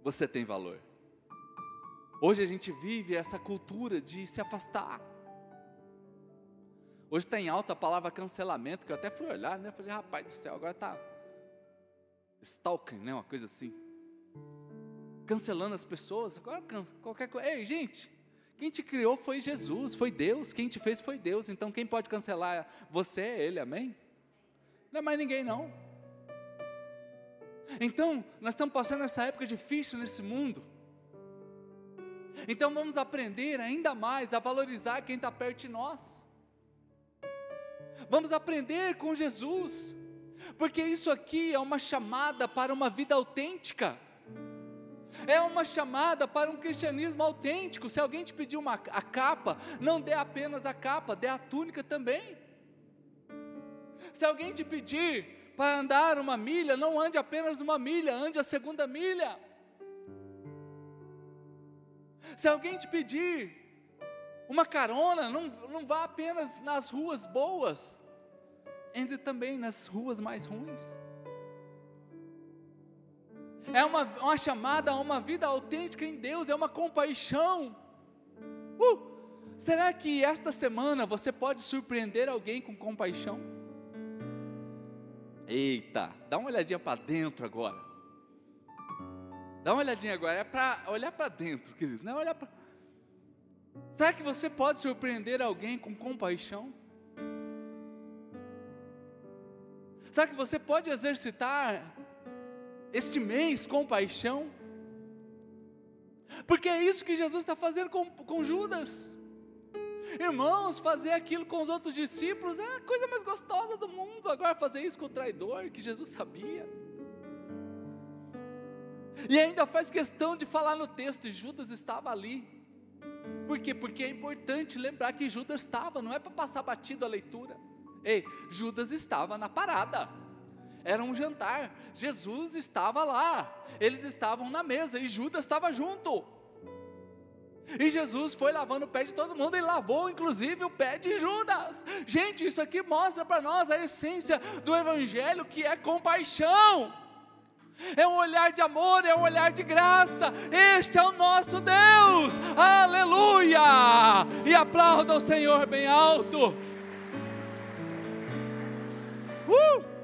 Você tem valor. Hoje a gente vive essa cultura de se afastar. Hoje está em alta a palavra cancelamento, que eu até fui olhar, né? Falei, rapaz do céu, agora está stalking, né? Uma coisa assim. Cancelando as pessoas, agora qualquer coisa. Ei, gente, quem te criou foi Jesus, foi Deus, quem te fez foi Deus, então quem pode cancelar você é Ele, amém? Não é mais ninguém não. Então, nós estamos passando essa época difícil nesse mundo. Então vamos aprender ainda mais a valorizar quem está perto de nós. Vamos aprender com Jesus, porque isso aqui é uma chamada para uma vida autêntica. É uma chamada para um cristianismo autêntico. Se alguém te pedir uma, a capa, não dê apenas a capa, dê a túnica também. Se alguém te pedir para andar uma milha, não ande apenas uma milha, ande a segunda milha. Se alguém te pedir uma carona, não, não vá apenas nas ruas boas, entre também nas ruas mais ruins. É uma, uma chamada a uma vida autêntica em Deus, é uma compaixão. Uh! Será que esta semana você pode surpreender alguém com compaixão? Eita, dá uma olhadinha para dentro agora. Dá uma olhadinha agora, é para olhar para dentro, queridos, não é olhar para. Será que você pode surpreender alguém com compaixão? Será que você pode exercitar este mês compaixão? Porque é isso que Jesus está fazendo com, com Judas. Irmãos, fazer aquilo com os outros discípulos é a coisa mais gostosa do mundo. Agora, fazer isso com o traidor, que Jesus sabia. E ainda faz questão de falar no texto: Judas estava ali. Por quê? Porque é importante lembrar que Judas estava, não é para passar batido a leitura. Ei, Judas estava na parada. Era um jantar. Jesus estava lá. Eles estavam na mesa e Judas estava junto. E Jesus foi lavando o pé de todo mundo e lavou inclusive o pé de Judas. Gente, isso aqui mostra para nós a essência do Evangelho que é compaixão. É um olhar de amor, é um olhar de graça. Este é o nosso Deus. Aleluia! E aplauda o Senhor bem alto. Uh!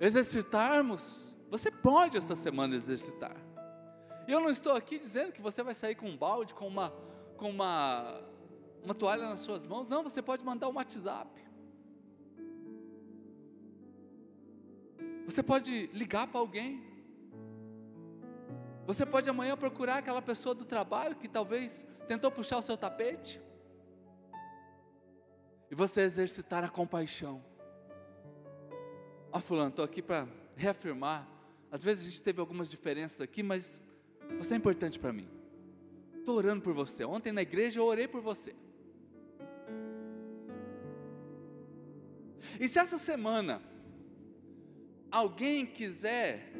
Exercitarmos. Você pode essa semana exercitar. E eu não estou aqui dizendo que você vai sair com um balde, com uma, com uma, uma toalha nas suas mãos. Não, você pode mandar um WhatsApp. Você pode ligar para alguém. Você pode amanhã procurar aquela pessoa do trabalho que talvez tentou puxar o seu tapete. E você exercitar a compaixão. Ah, Fulano, estou aqui para reafirmar. Às vezes a gente teve algumas diferenças aqui, mas você é importante para mim. Estou orando por você. Ontem na igreja eu orei por você. E se essa semana alguém quiser,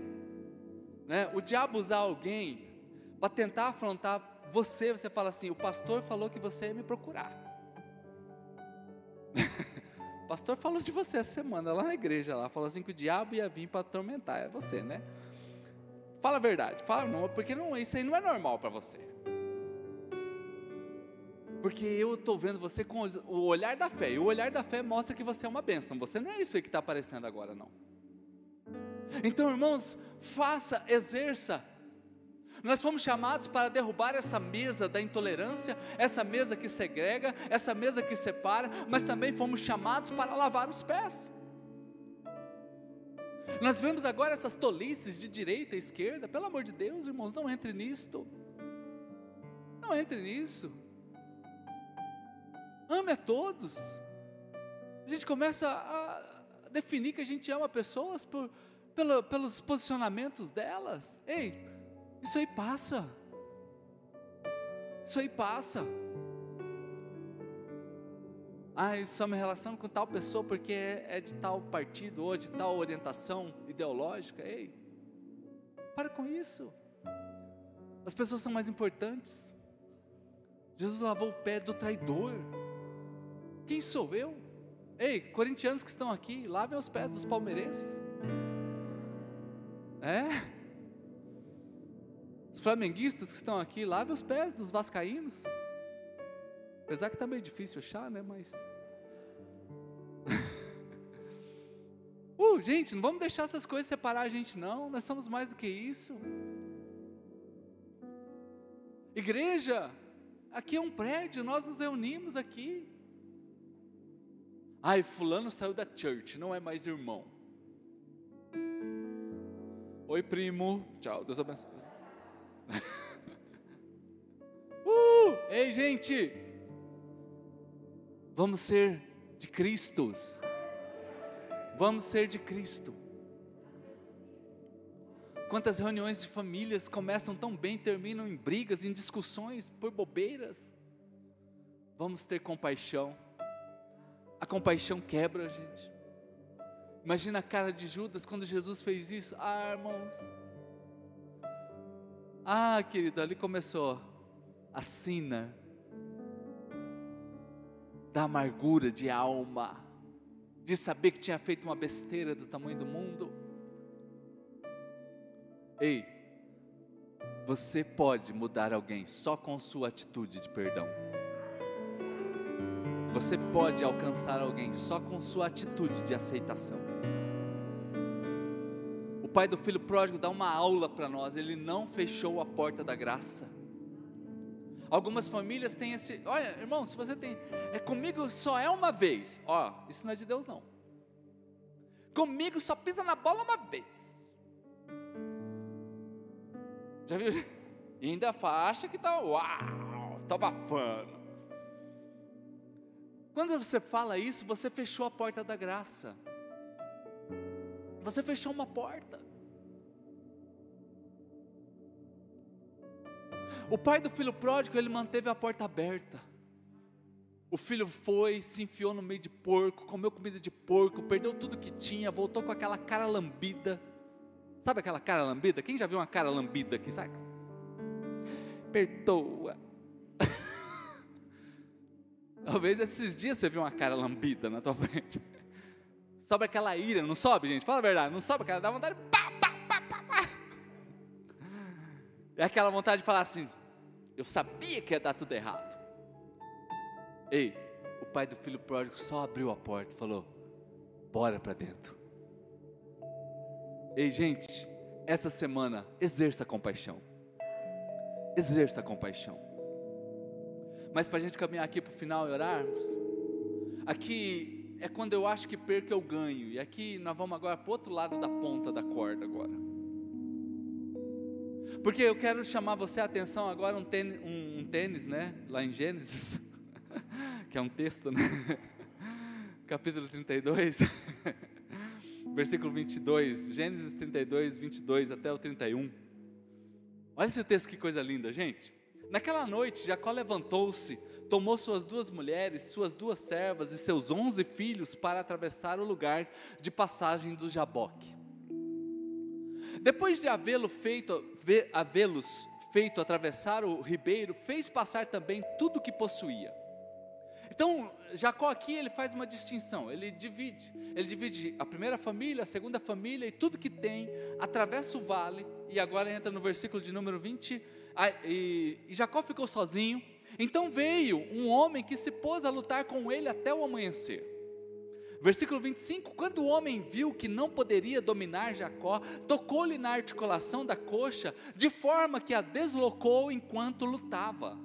né, o diabo usar alguém para tentar afrontar você, você fala assim: o pastor falou que você ia me procurar. O pastor falou de você essa semana lá na igreja, lá falou assim que o diabo ia vir para atormentar, é você, né? Fala a verdade, fala não, porque não, isso aí não é normal para você. Porque eu estou vendo você com o olhar da fé, e o olhar da fé mostra que você é uma bênção. Você não é isso aí que está aparecendo agora, não. Então, irmãos, faça, exerça. Nós fomos chamados para derrubar essa mesa da intolerância, essa mesa que segrega, essa mesa que separa, mas também fomos chamados para lavar os pés. Nós vemos agora essas tolices de direita e esquerda, pelo amor de Deus, irmãos, não entre nisto. Não entre nisso. Ame a todos. A gente começa a definir que a gente ama pessoas por, pelo, pelos posicionamentos delas. Ei, isso aí passa. Isso aí passa ah, eu só me relaciono com tal pessoa porque é, é de tal partido ou de tal orientação ideológica. Ei, para com isso. As pessoas são mais importantes. Jesus lavou o pé do traidor. Quem sou eu? Ei, corintianos que estão aqui, lavem os pés dos palmeirenses. É? Os flamenguistas que estão aqui, lavem os pés dos vascaínos. Apesar que está meio difícil achar, né? Mas. uh, gente, não vamos deixar essas coisas separar a gente, não. Nós somos mais do que isso. Igreja, aqui é um prédio, nós nos reunimos aqui. Ai, fulano saiu da church, não é mais irmão. Oi, primo. Tchau, Deus abençoe. uh, ei, gente, Vamos ser de Cristos. Vamos ser de Cristo. Quantas reuniões de famílias começam tão bem, terminam em brigas, em discussões por bobeiras. Vamos ter compaixão. A compaixão quebra, gente. Imagina a cara de Judas quando Jesus fez isso. Ah, irmãos. Ah, querido, ali começou a sina da amargura de alma, de saber que tinha feito uma besteira do tamanho do mundo. Ei, você pode mudar alguém só com sua atitude de perdão. Você pode alcançar alguém só com sua atitude de aceitação. Pai do filho pródigo dá uma aula para nós, ele não fechou a porta da graça. Algumas famílias têm esse, olha, irmão, se você tem, é comigo só é uma vez. Ó, isso não é de Deus não. Comigo só pisa na bola uma vez. Já viu? E ainda acha que está, uau, está abafando. Quando você fala isso, você fechou a porta da graça. Você fechou uma porta. O pai do filho pródigo, ele manteve a porta aberta. O filho foi, se enfiou no meio de porco, comeu comida de porco, perdeu tudo que tinha, voltou com aquela cara lambida. Sabe aquela cara lambida? Quem já viu uma cara lambida aqui? Sabe? Perdoa. Talvez esses dias você viu uma cara lambida na tua frente. Sobe aquela ira, não sobe, gente? Fala a verdade, não sobe aquela, dá vontade de pá, pá, pá, É aquela vontade de falar assim: eu sabia que ia dar tudo errado. Ei, o pai do filho pródigo só abriu a porta e falou: bora para dentro. Ei, gente, essa semana exerça compaixão. Exerça compaixão. Mas para a gente caminhar aqui para o final e orarmos, aqui é quando eu acho que perco eu ganho. E aqui nós vamos agora para o outro lado da ponta da corda agora. Porque eu quero chamar você a atenção agora um tênis, um, um tênis né? Lá em Gênesis, que é um texto, né? Capítulo 32, versículo 22, Gênesis 32, 22 até o 31. Olha esse texto que coisa linda, gente. Naquela noite, Jacó levantou-se, tomou suas duas mulheres, suas duas servas e seus onze filhos para atravessar o lugar de passagem do Jaboque. Depois de havê-lo feito, havê-los feito atravessar o ribeiro, fez passar também tudo o que possuía. Então, Jacó aqui ele faz uma distinção, ele divide, ele divide a primeira família, a segunda família e tudo que tem, atravessa o vale, e agora entra no versículo de número 20, e, e Jacó ficou sozinho, então veio um homem que se pôs a lutar com ele até o amanhecer. Versículo 25: Quando o homem viu que não poderia dominar Jacó, tocou-lhe na articulação da coxa, de forma que a deslocou enquanto lutava.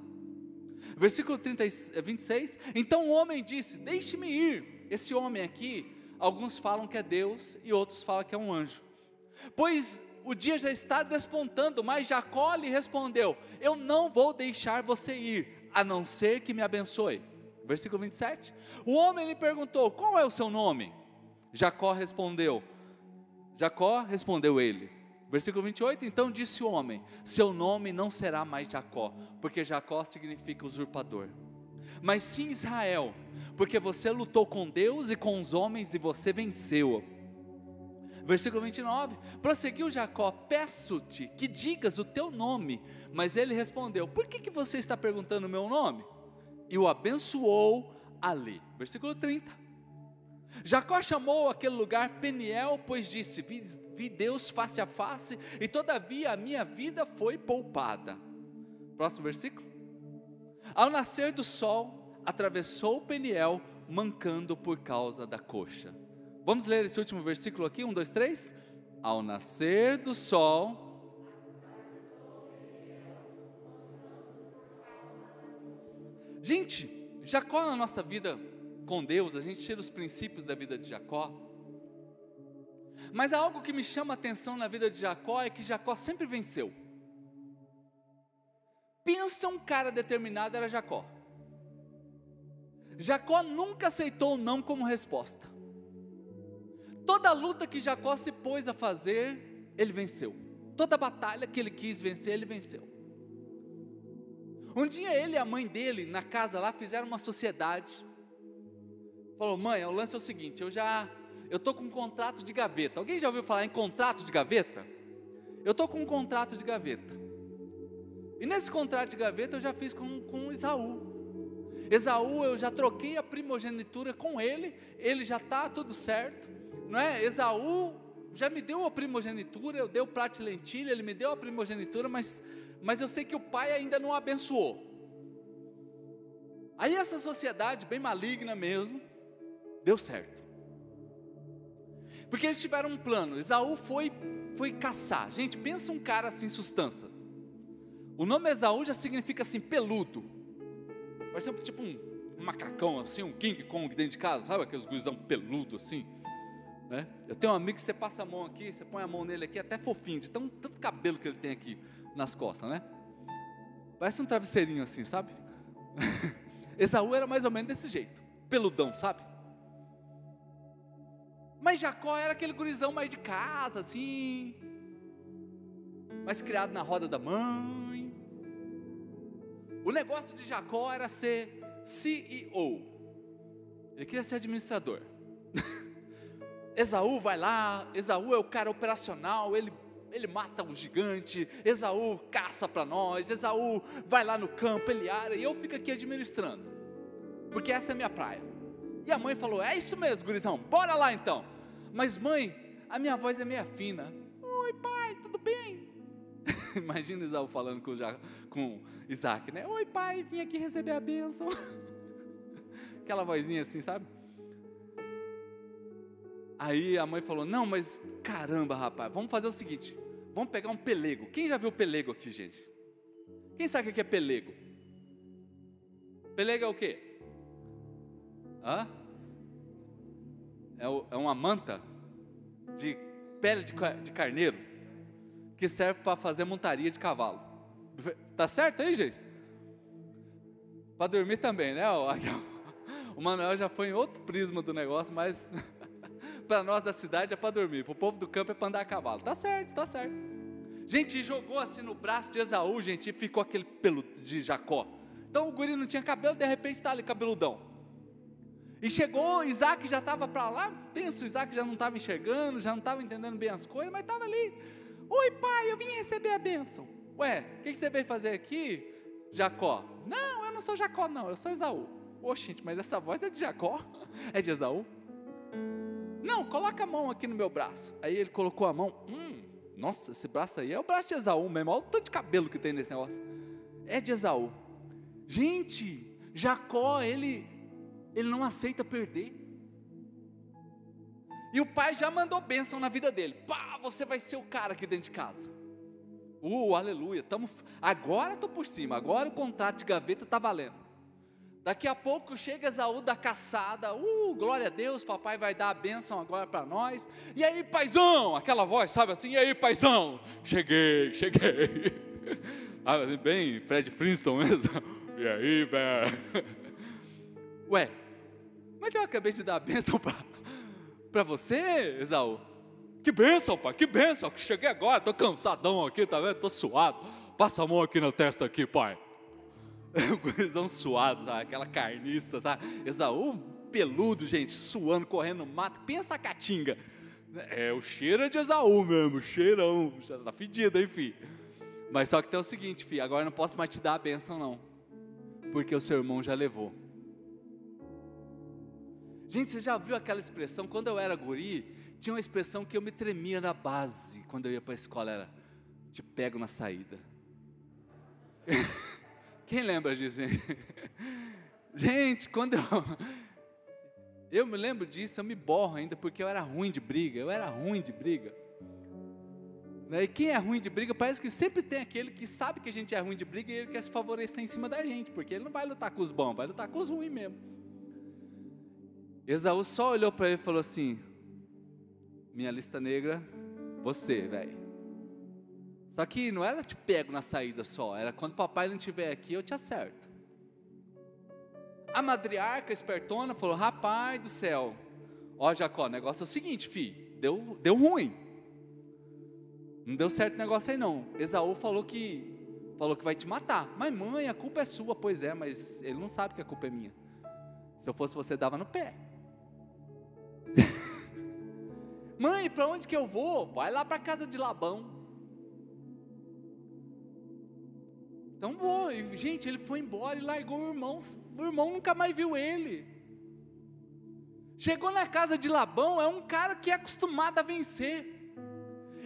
Versículo 30, 26: Então o homem disse: Deixe-me ir. Esse homem aqui, alguns falam que é Deus e outros falam que é um anjo. Pois o dia já está despontando, mas Jacó lhe respondeu: Eu não vou deixar você ir, a não ser que me abençoe. Versículo 27. O homem lhe perguntou: Qual é o seu nome? Jacó respondeu: Jacó respondeu ele. Versículo 28. Então disse o homem: Seu nome não será mais Jacó, porque Jacó significa usurpador, mas sim Israel, porque você lutou com Deus e com os homens e você venceu. Versículo 29. Prosseguiu Jacó: Peço-te que digas o teu nome. Mas ele respondeu: Por que, que você está perguntando o meu nome? E o abençoou ali. Versículo 30. Jacó chamou aquele lugar Peniel, pois disse: vi, vi, Deus face a face, e todavia a minha vida foi poupada. Próximo versículo. Ao nascer do sol, atravessou Peniel, mancando por causa da coxa. Vamos ler esse último versículo aqui, um, dois, três. Ao nascer do sol, Gente, Jacó na nossa vida com Deus, a gente tira os princípios da vida de Jacó. Mas algo que me chama a atenção na vida de Jacó é que Jacó sempre venceu. Pensa um cara determinado era Jacó. Jacó nunca aceitou o não como resposta. Toda luta que Jacó se pôs a fazer, ele venceu. Toda batalha que ele quis vencer, ele venceu. Um dia ele e a mãe dele, na casa lá, fizeram uma sociedade. Falou, mãe, o lance é o seguinte, eu já, eu tô com um contrato de gaveta. Alguém já ouviu falar em contrato de gaveta? Eu tô com um contrato de gaveta. E nesse contrato de gaveta eu já fiz com, com Esaú. Esaú, eu já troquei a primogenitura com ele, ele já está tudo certo, não é? Esaú já me deu a primogenitura, eu dei o prato de lentilha, ele me deu a primogenitura, mas mas eu sei que o pai ainda não abençoou. Aí essa sociedade, bem maligna mesmo, deu certo. Porque eles tiveram um plano. Esaú foi, foi caçar. Gente, pensa um cara assim, sustância. O nome Esaú já significa assim, peludo. Ser tipo um, macacão assim, um King Kong dentro de casa, sabe aqueles gurizão peludo assim? Né? Eu tenho um amigo que você passa a mão aqui, você põe a mão nele aqui, até fofinho, de tão, tanto cabelo que ele tem aqui nas costas, né? Parece um travesseirinho assim, sabe? Esaú era mais ou menos desse jeito, peludão, sabe? Mas Jacó era aquele gurizão mais de casa, assim, mais criado na roda da mãe. O negócio de Jacó era ser CEO. Ele queria ser administrador. Esaú vai lá, Esaú é o cara operacional, ele, ele mata o gigante, Esaú caça para nós, Esaú vai lá no campo, ele ara, e eu fico aqui administrando, porque essa é a minha praia. E a mãe falou: É isso mesmo, gurizão, bora lá então. Mas mãe, a minha voz é meia fina. Oi, pai, tudo bem? Imagina Esaú falando com, com Isaac, né? Oi, pai, vim aqui receber a bênção. Aquela vozinha assim, sabe? Aí a mãe falou: Não, mas caramba, rapaz, vamos fazer o seguinte: vamos pegar um pelego. Quem já viu pelego aqui, gente? Quem sabe o que é pelego? Pelego é o quê? Hã? É, é uma manta de pele de, de carneiro que serve para fazer montaria de cavalo. Tá certo aí, gente? Para dormir também, né? O Manuel já foi em outro prisma do negócio, mas para nós da cidade é para dormir, para o povo do campo é para andar a cavalo. Tá certo, tá certo. Gente, jogou assim no braço de Esaú, gente, e ficou aquele pelo de Jacó. Então o guri não tinha cabelo, de repente tá ali cabeludão. E chegou, Isaac já estava para lá, penso, Isaac já não estava enxergando, já não estava entendendo bem as coisas, mas estava ali. Oi pai, eu vim receber a bênção. Ué, o que, que, você veio fazer aqui, Jacó? Não, eu não sou Jacó não, eu sou Esaú. Oxente, mas essa voz é de Jacó? É de Esaú? Não, coloca a mão aqui no meu braço. Aí ele colocou a mão. Hum, nossa, esse braço aí é o braço de Esaú mesmo. Olha o tanto de cabelo que tem nesse negócio. É de Esaú. Gente, Jacó, ele, ele não aceita perder. E o pai já mandou bênção na vida dele. Pá, você vai ser o cara aqui dentro de casa. Uh, aleluia. Tamo, agora estou por cima. Agora o contrato de gaveta está valendo. Daqui a pouco chega Esaú da caçada, uh, glória a Deus, papai vai dar a bênção agora para nós. E aí, paizão, aquela voz, sabe assim, e aí, paizão, cheguei, cheguei. Ah, bem, Fred Flintstone mesmo. E aí, velho. Ué, mas eu acabei de dar a bênção para você, Esaú. Que bênção, pai, que bênção, cheguei agora, tô cansadão aqui, tá vendo? Tô suado. Passa a mão aqui na testa aqui, pai. O gurizão suado, sabe? aquela carniça, sabe? Esaú peludo, gente, suando, correndo no mato, pensa a caatinga. É, o cheiro é de Esaú mesmo, cheirão, tá fedido, hein, filho? Mas só que tem o seguinte, filho, agora não posso mais te dar a benção, não, porque o seu irmão já levou. Gente, você já viu aquela expressão? Quando eu era guri, tinha uma expressão que eu me tremia na base quando eu ia para a escola, era te pego na saída. Quem lembra disso, gente? Gente, quando eu. Eu me lembro disso, eu me borro ainda, porque eu era ruim de briga, eu era ruim de briga. Né, e quem é ruim de briga, parece que sempre tem aquele que sabe que a gente é ruim de briga e ele quer se favorecer em cima da gente, porque ele não vai lutar com os bons, vai lutar com os ruins mesmo. Esaú só olhou para ele e falou assim: Minha lista negra, você, velho. Só que não era te pego na saída só, era quando papai não estiver aqui, eu te acerto. A madriarca espertona falou: Rapaz do céu, ó Jacó, o negócio é o seguinte, filho, deu, deu ruim. Não deu certo o negócio aí não. Esaú falou que falou que vai te matar. Mas mãe, a culpa é sua, pois é, mas ele não sabe que a culpa é minha. Se eu fosse você, dava no pé. mãe, para onde que eu vou? Vai lá para casa de Labão. Então. E, gente, ele foi embora e largou o irmão. O irmão nunca mais viu ele. Chegou na casa de Labão, é um cara que é acostumado a vencer.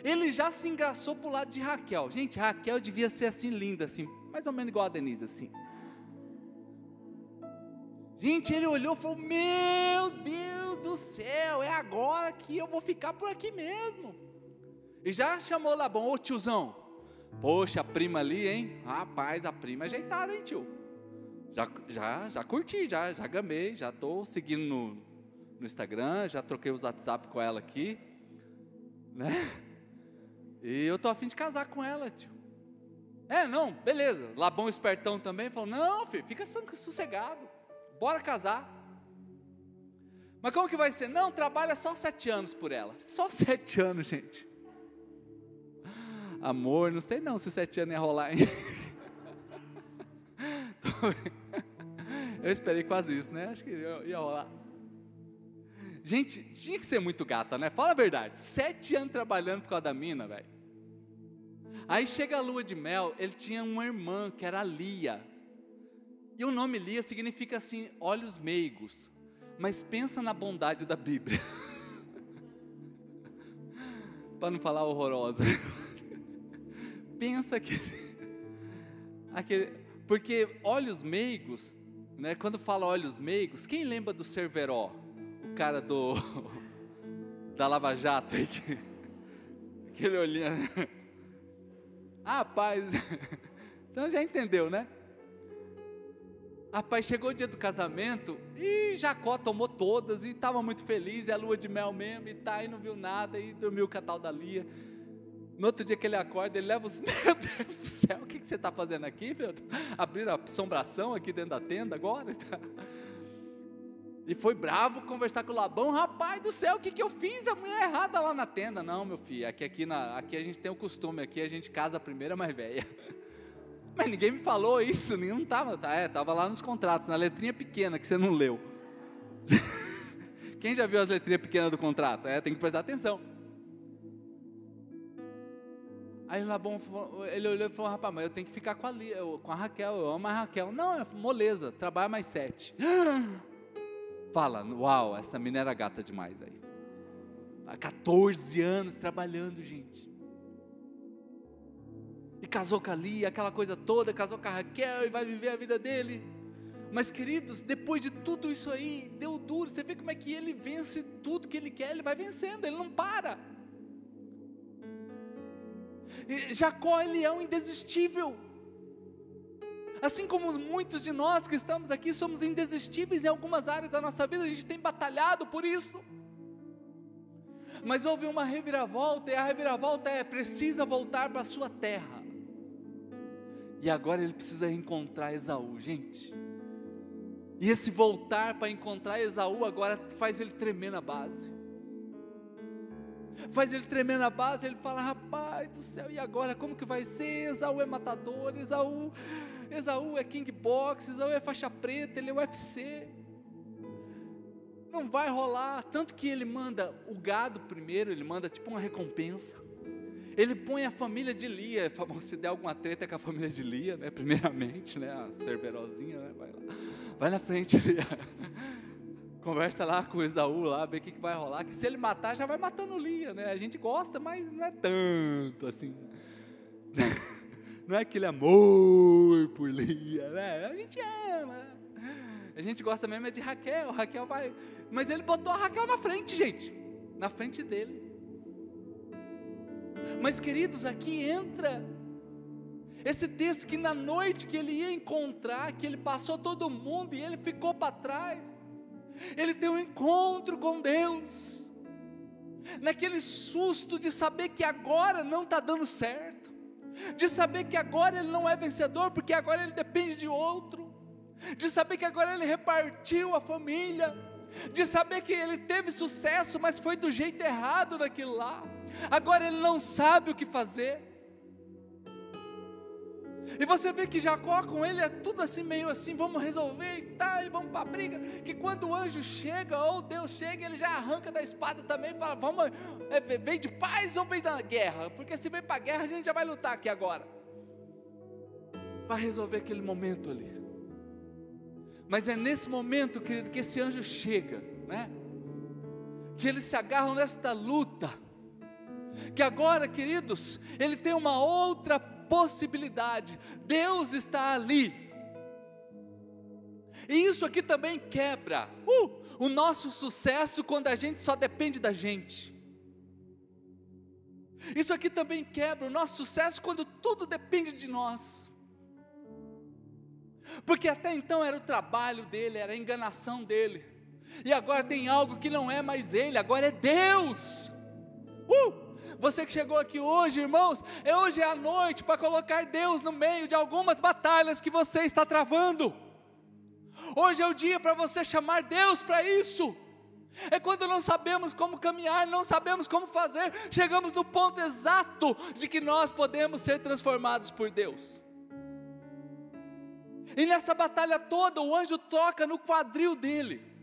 Ele já se engraçou para o lado de Raquel. Gente, Raquel devia ser assim linda, assim, mais ou menos igual a Denise, assim. Gente, ele olhou e falou: Meu Deus do céu, é agora que eu vou ficar por aqui mesmo. E já chamou Labão, ô tiozão, Poxa, a prima ali, hein? Rapaz, a prima é ajeitada, hein, tio? Já, já, já curti, já, já gamei, já estou seguindo no, no Instagram, já troquei os WhatsApp com ela aqui, né? E eu tô afim de casar com ela, tio. É, não, beleza. Labão espertão também falou: não, filho, fica sossegado, bora casar. Mas como que vai ser? Não, trabalha só sete anos por ela. Só sete anos, gente. Amor, não sei não se sete anos ia rolar, hein? Eu esperei quase isso, né? Acho que ia rolar. Gente, tinha que ser muito gata, né? Fala a verdade. Sete anos trabalhando por causa da mina, velho. Aí chega a lua de mel, ele tinha uma irmã que era Lia. E o nome Lia significa assim, olhos meigos. Mas pensa na bondade da Bíblia. Para não falar horrorosa. pensa que aquele, porque olhos meigos, né? Quando fala olhos meigos, quem lembra do Cerveró? O cara do da Lava Jato aí que, aquele olhinho. Ah, paz. Então já entendeu, né? Rapaz, chegou o dia do casamento e Jacó tomou todas e estava muito feliz, e a lua de mel mesmo, e tá, e não viu nada, e dormiu com a tal da Lia. No outro dia que ele acorda, ele leva os. Meu Deus do céu, o que, que você está fazendo aqui, meu? Abrir a assombração aqui dentro da tenda agora? E foi bravo conversar com o Labão, rapaz do céu, o que, que eu fiz? A mulher errada lá na tenda. Não, meu filho, aqui, aqui, na, aqui a gente tem o costume, aqui a gente casa a primeira mais velha. Mas ninguém me falou isso, nenhum estava, tá, é, estava lá nos contratos, na letrinha pequena que você não leu. Quem já viu as letrinhas pequenas do contrato? É, tem que prestar atenção. Aí Labão, ele olhou e falou, rapaz, mas eu tenho que ficar com a, com a Raquel, eu amo a Raquel. Não, é moleza, trabalha mais sete. Fala, uau, essa mina era gata demais, velho. Há 14 anos trabalhando, gente e casou com a Lia, aquela coisa toda, casou com a Raquel e vai viver a vida dele. Mas queridos, depois de tudo isso aí, deu duro. Você vê como é que ele vence tudo que ele quer, ele vai vencendo, ele não para. Jacó, é um indesistível. Assim como muitos de nós que estamos aqui somos indesistíveis em algumas áreas da nossa vida, a gente tem batalhado por isso. Mas houve uma reviravolta, e a reviravolta é: precisa voltar para a sua terra. E agora ele precisa encontrar Esaú, gente. E esse voltar para encontrar Esaú agora faz ele tremer na base. Faz ele tremer na base, ele fala: "Rapaz do céu, e agora como que vai ser? Esaú é matador, Esaú, Esaú é king box, Esaú é faixa preta, ele é UFC. Não vai rolar, tanto que ele manda o gado primeiro, ele manda tipo uma recompensa. Ele põe a família de Lia, se der alguma treta com a família de Lia, né? Primeiramente, né? A cerverosinha, né? Vai lá, vai na frente, Lia. Conversa lá com o Esaú lá, vê o que, que vai rolar. Que se ele matar, já vai matando Lia, né? A gente gosta, mas não é tanto assim. Não é aquele amor por Lia, né? A gente ama. A gente gosta mesmo é de Raquel. Raquel vai. Mas ele botou a Raquel na frente, gente. Na frente dele. Mas, queridos, aqui entra esse texto que na noite que ele ia encontrar, que ele passou todo mundo e ele ficou para trás, ele tem um encontro com Deus, naquele susto de saber que agora não está dando certo, de saber que agora ele não é vencedor, porque agora ele depende de outro, de saber que agora ele repartiu a família, de saber que ele teve sucesso, mas foi do jeito errado naquilo lá agora ele não sabe o que fazer. E você vê que Jacó com ele é tudo assim, meio assim, vamos resolver e tá, e vamos para a briga. Que quando o anjo chega, ou Deus chega, ele já arranca da espada também e fala: vamos, é, vem de paz ou vem da guerra? Porque se vem para a guerra, a gente já vai lutar aqui agora. Para resolver aquele momento ali. Mas é nesse momento, querido, que esse anjo chega, né? Que eles se agarram nesta luta que agora, queridos, ele tem uma outra possibilidade. Deus está ali. E isso aqui também quebra uh, o nosso sucesso quando a gente só depende da gente. Isso aqui também quebra o nosso sucesso quando tudo depende de nós. Porque até então era o trabalho dele, era a enganação dele. E agora tem algo que não é mais ele, agora é Deus. Uh! Você que chegou aqui hoje, irmãos, é hoje é a noite para colocar Deus no meio de algumas batalhas que você está travando. Hoje é o dia para você chamar Deus para isso. É quando não sabemos como caminhar, não sabemos como fazer, chegamos no ponto exato de que nós podemos ser transformados por Deus. E nessa batalha toda, o anjo toca no quadril dele.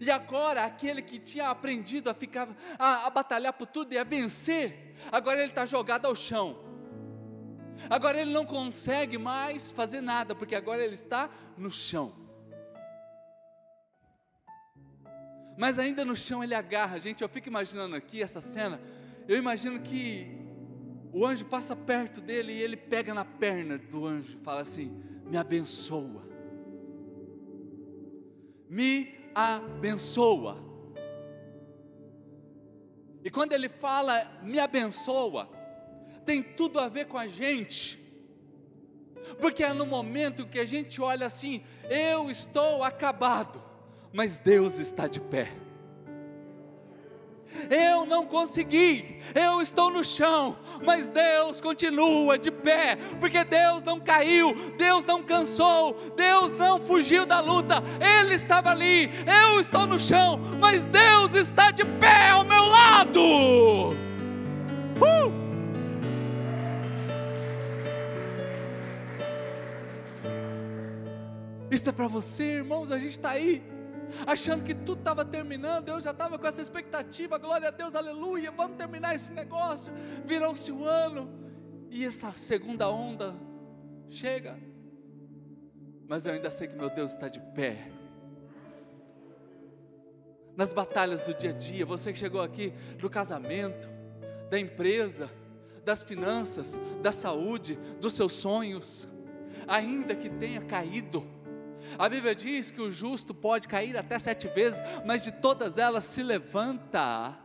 E agora, aquele que tinha aprendido a ficar, a, a batalhar por tudo e a vencer, agora ele está jogado ao chão. Agora ele não consegue mais fazer nada, porque agora ele está no chão. Mas ainda no chão ele agarra, gente. Eu fico imaginando aqui essa cena. Eu imagino que o anjo passa perto dele e ele pega na perna do anjo e fala assim: Me abençoa. Me abençoa. E quando ele fala me abençoa, tem tudo a ver com a gente. Porque é no momento que a gente olha assim, eu estou acabado, mas Deus está de pé. Eu não consegui, eu estou no chão, mas Deus continua de pé, porque Deus não caiu, Deus não cansou, Deus não fugiu da luta, Ele estava ali, eu estou no chão, mas Deus está de pé ao meu lado. Uh! Isso é para você, irmãos, a gente está aí, achando que tudo estava terminando, eu já estava com essa expectativa, glória a Deus, aleluia, vamos terminar esse negócio. Virou-se o ano, e essa segunda onda chega, mas eu ainda sei que meu Deus está de pé. Nas batalhas do dia a dia, você que chegou aqui do casamento, da empresa, das finanças, da saúde, dos seus sonhos, ainda que tenha caído, a Bíblia diz que o justo pode cair até sete vezes, mas de todas elas se levanta.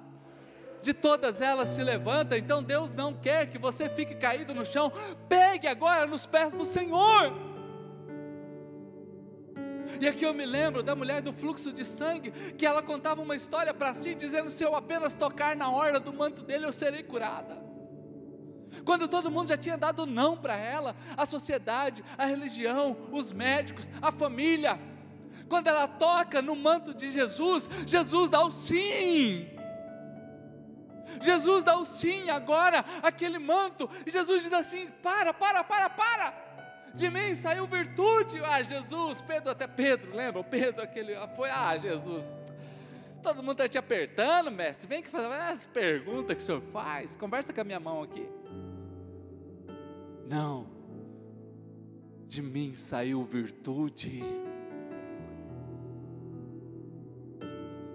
De todas elas se levanta, então Deus não quer que você fique caído no chão. Pegue agora nos pés do Senhor. E aqui eu me lembro da mulher do fluxo de sangue, que ela contava uma história para si, dizendo: Se eu apenas tocar na orla do manto dele, eu serei curada. Quando todo mundo já tinha dado não para ela, a sociedade, a religião, os médicos, a família. Quando ela toca no manto de Jesus, Jesus dá o sim. Jesus dá o sim agora, aquele manto, e Jesus diz assim: para, para, para, para. De mim saiu virtude. Ah, Jesus, Pedro, até Pedro, lembra? Pedro, aquele, foi, ah, Jesus, todo mundo está te apertando, mestre. Vem que fazer as perguntas que o senhor faz. Conversa com a minha mão aqui. Não, de mim saiu virtude.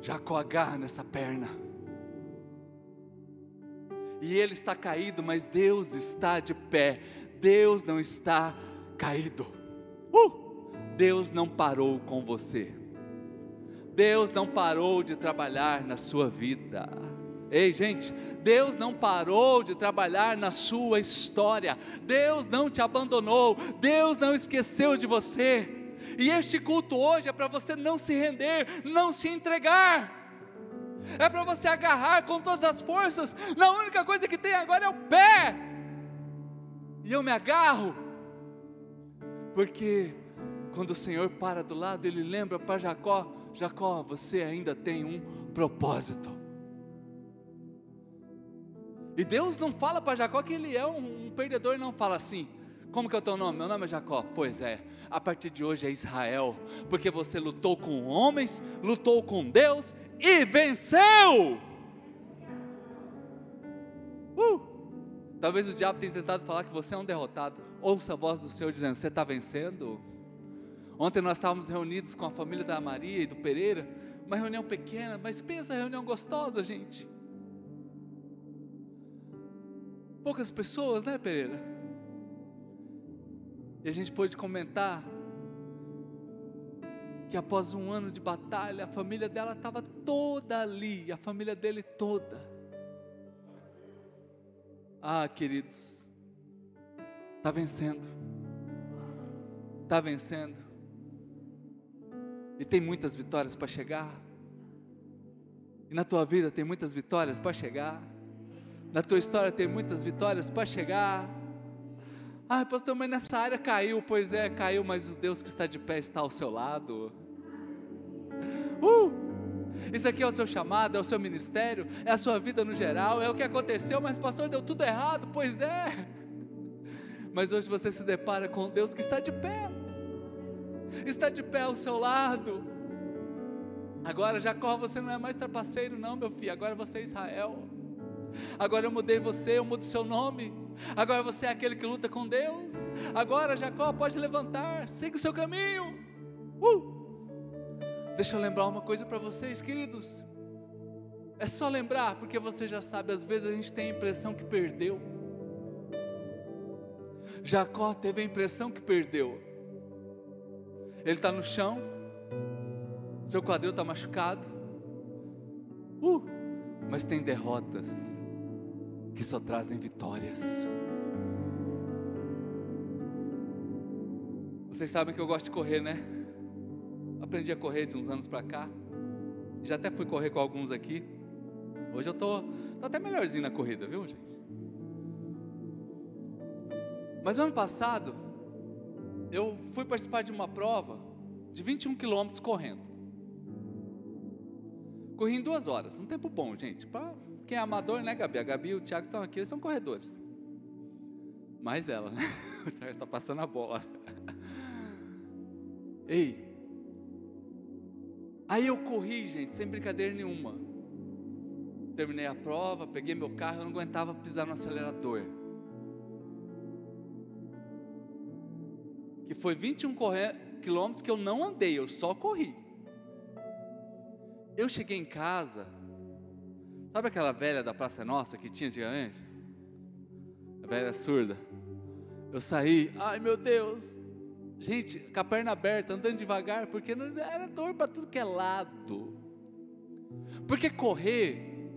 Jacó agarra nessa perna. E ele está caído, mas Deus está de pé. Deus não está caído. Uh! Deus não parou com você. Deus não parou de trabalhar na sua vida. Ei, gente, Deus não parou de trabalhar na sua história, Deus não te abandonou, Deus não esqueceu de você. E este culto hoje é para você não se render, não se entregar, é para você agarrar com todas as forças. Na única coisa que tem agora é o pé, e eu me agarro, porque quando o Senhor para do lado, Ele lembra para Jacó: Jacó, você ainda tem um propósito. E Deus não fala para Jacó que ele é um, um perdedor, não fala assim. Como que é o teu nome? Meu nome é Jacó. Pois é, a partir de hoje é Israel, porque você lutou com homens, lutou com Deus e venceu. Uh! Talvez o diabo tenha tentado falar que você é um derrotado. Ouça a voz do Senhor dizendo: Você está vencendo. Ontem nós estávamos reunidos com a família da Maria e do Pereira, uma reunião pequena, mas pensa reunião gostosa, gente. Poucas pessoas, né, Pereira? E a gente pôde comentar que após um ano de batalha, a família dela estava toda ali, a família dele toda. Ah, queridos, está vencendo, está vencendo, e tem muitas vitórias para chegar, e na tua vida tem muitas vitórias para chegar. Na tua história tem muitas vitórias para chegar. Ah, pastor, mas nessa área caiu. Pois é, caiu, mas o Deus que está de pé está ao seu lado. Uh! Isso aqui é o seu chamado, é o seu ministério, é a sua vida no geral, é o que aconteceu, mas pastor, deu tudo errado. Pois é. Mas hoje você se depara com Deus que está de pé. Está de pé ao seu lado. Agora, Jacó, você não é mais trapaceiro, não, meu filho. Agora você é Israel. Agora eu mudei você, eu mudo seu nome. Agora você é aquele que luta com Deus. Agora Jacó pode levantar, siga o seu caminho. Uh! Deixa eu lembrar uma coisa para vocês, queridos. É só lembrar, porque você já sabe, às vezes a gente tem a impressão que perdeu. Jacó teve a impressão que perdeu. Ele está no chão, seu quadril está machucado, uh, mas tem derrotas que só trazem vitórias. Vocês sabem que eu gosto de correr, né? Aprendi a correr de uns anos para cá. Já até fui correr com alguns aqui. Hoje eu tô, tô até melhorzinho na corrida, viu, gente? Mas ano passado eu fui participar de uma prova de 21 quilômetros correndo. Corri em duas horas, um tempo bom, gente. Para quem é amador, né, Gabi? A Gabi e o Thiago estão aqui, eles são corredores. Mais ela, né? O Thiago está passando a bola. Ei. Aí eu corri, gente, sem brincadeira nenhuma. Terminei a prova, peguei meu carro, eu não aguentava pisar no acelerador. Que foi 21 quilômetros que eu não andei, eu só corri. Eu cheguei em casa, Sabe aquela velha da Praça Nossa que tinha antigamente? A velha surda. Eu saí, ai meu Deus. Gente, com a perna aberta, andando devagar, porque era dor para tudo que é lado. Porque correr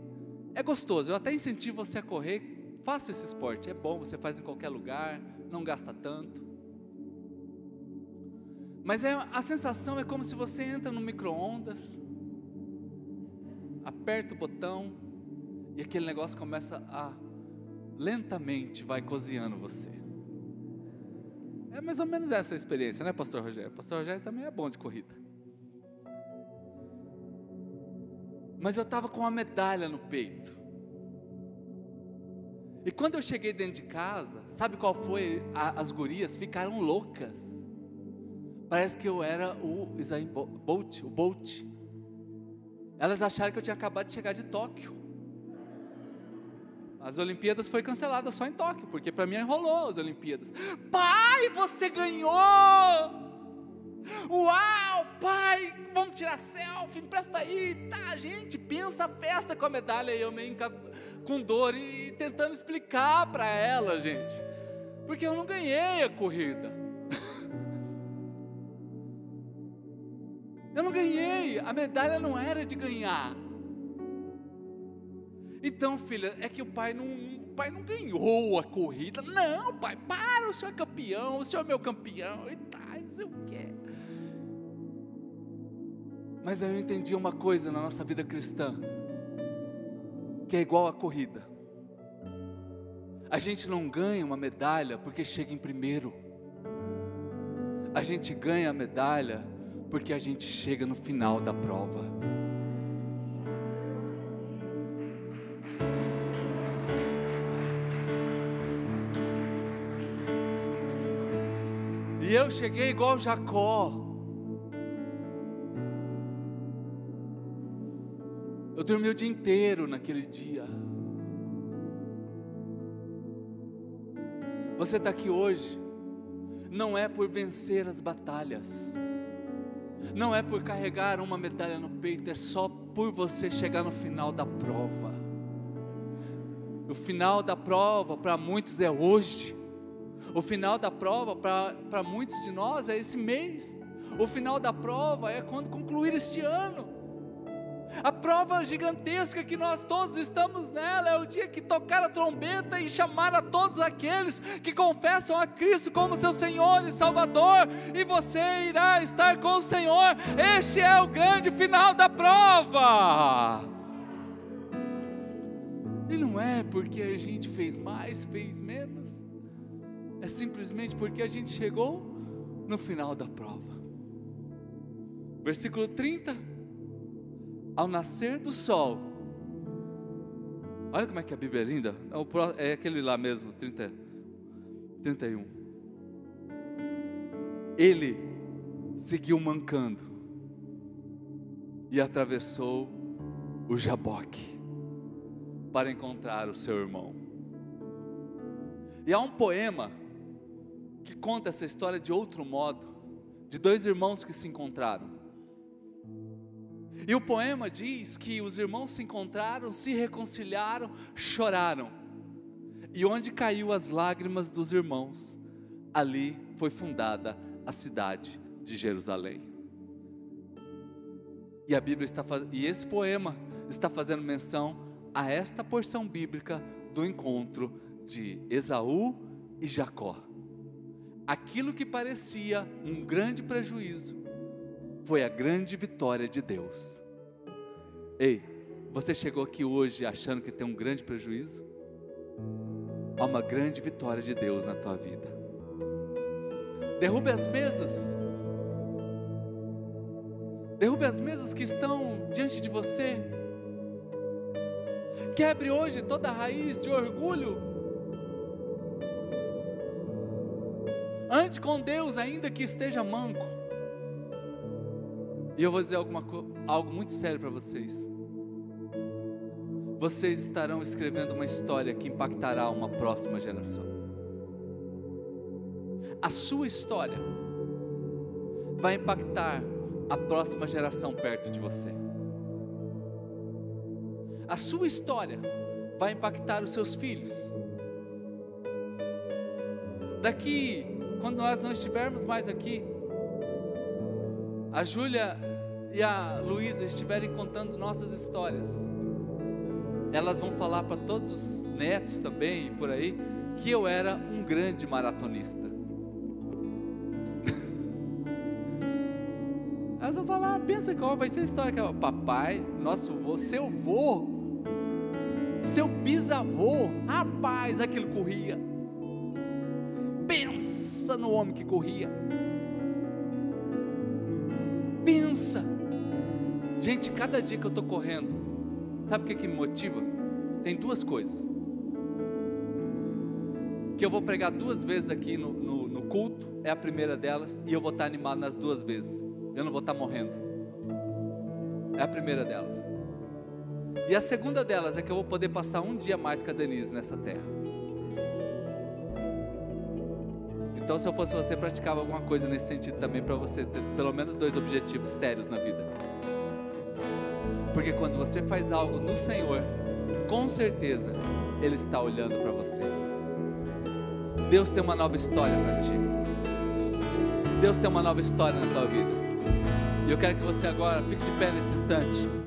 é gostoso. Eu até incentivo você a correr. Faça esse esporte, é bom, você faz em qualquer lugar, não gasta tanto. Mas é, a sensação é como se você entra no micro-ondas, aperta o botão, e aquele negócio começa a lentamente vai cozinhando você. É mais ou menos essa a experiência, né, Pastor Rogério? Pastor Rogério também é bom de corrida. Mas eu estava com uma medalha no peito. E quando eu cheguei dentro de casa, sabe qual foi? A, as gurias ficaram loucas. Parece que eu era o Isaim Bolt, o Bolt. Elas acharam que eu tinha acabado de chegar de Tóquio. As Olimpíadas foi cancelada só em Tóquio, porque para mim enrolou as Olimpíadas. Pai, você ganhou! Uau, pai, vamos tirar selfie, empresta aí, tá, gente, pensa a festa com a medalha e eu meio com dor e tentando explicar para ela, gente, porque eu não ganhei a corrida. Eu não ganhei, a medalha não era de ganhar. Então, filha, é que o pai não, o pai não ganhou a corrida. Não, pai, para, o senhor é campeão, o senhor é meu campeão e tal, não sei o quê. Mas eu entendi uma coisa na nossa vida cristã, que é igual a corrida. A gente não ganha uma medalha porque chega em primeiro. A gente ganha a medalha porque a gente chega no final da prova. E eu cheguei igual Jacó. Eu dormi o dia inteiro naquele dia. Você está aqui hoje, não é por vencer as batalhas, não é por carregar uma medalha no peito, é só por você chegar no final da prova. O final da prova para muitos é hoje. O final da prova, para muitos de nós, é esse mês. O final da prova é quando concluir este ano. A prova gigantesca que nós todos estamos nela é o dia que tocar a trombeta e chamar a todos aqueles que confessam a Cristo como seu Senhor e Salvador, e você irá estar com o Senhor. Este é o grande final da prova. E não é porque a gente fez mais, fez menos. É simplesmente porque a gente chegou no final da prova. Versículo 30. Ao nascer do sol. Olha como é que a Bíblia é linda. É aquele lá mesmo, 30, 31. Ele seguiu mancando e atravessou o Jaboque para encontrar o seu irmão. E há um poema que conta essa história de outro modo, de dois irmãos que se encontraram. E o poema diz que os irmãos se encontraram, se reconciliaram, choraram. E onde caiu as lágrimas dos irmãos, ali foi fundada a cidade de Jerusalém. E a Bíblia está fazendo, e esse poema está fazendo menção a esta porção bíblica do encontro de Esaú e Jacó. Aquilo que parecia um grande prejuízo foi a grande vitória de Deus. Ei, você chegou aqui hoje achando que tem um grande prejuízo? Há uma grande vitória de Deus na tua vida. Derrube as mesas. Derrube as mesas que estão diante de você Quebre hoje toda raiz de orgulho. Ande com Deus, ainda que esteja manco. E eu vou dizer alguma, algo muito sério para vocês. Vocês estarão escrevendo uma história que impactará uma próxima geração. A sua história vai impactar a próxima geração perto de você. A sua história vai impactar os seus filhos. Daqui, quando nós não estivermos mais aqui, a Júlia e a Luísa estiverem contando nossas histórias, elas vão falar para todos os netos também e por aí que eu era um grande maratonista. Elas vão falar, pensa qual vai ser a história que papai, nosso vô, seu vô seu bisavô, rapaz, aquilo corria. Pensa no homem que corria. Pensa. Gente, cada dia que eu estou correndo, sabe o que, que me motiva? Tem duas coisas. Que eu vou pregar duas vezes aqui no, no, no culto, é a primeira delas, e eu vou estar animado nas duas vezes. Eu não vou estar morrendo. É a primeira delas. E a segunda delas é que eu vou poder passar um dia mais com a Denise nessa terra. Então, se eu fosse você, praticava alguma coisa nesse sentido também para você ter pelo menos dois objetivos sérios na vida. Porque quando você faz algo no Senhor, com certeza Ele está olhando para você. Deus tem uma nova história para ti. Deus tem uma nova história na tua vida. E eu quero que você agora fique de pé nesse instante.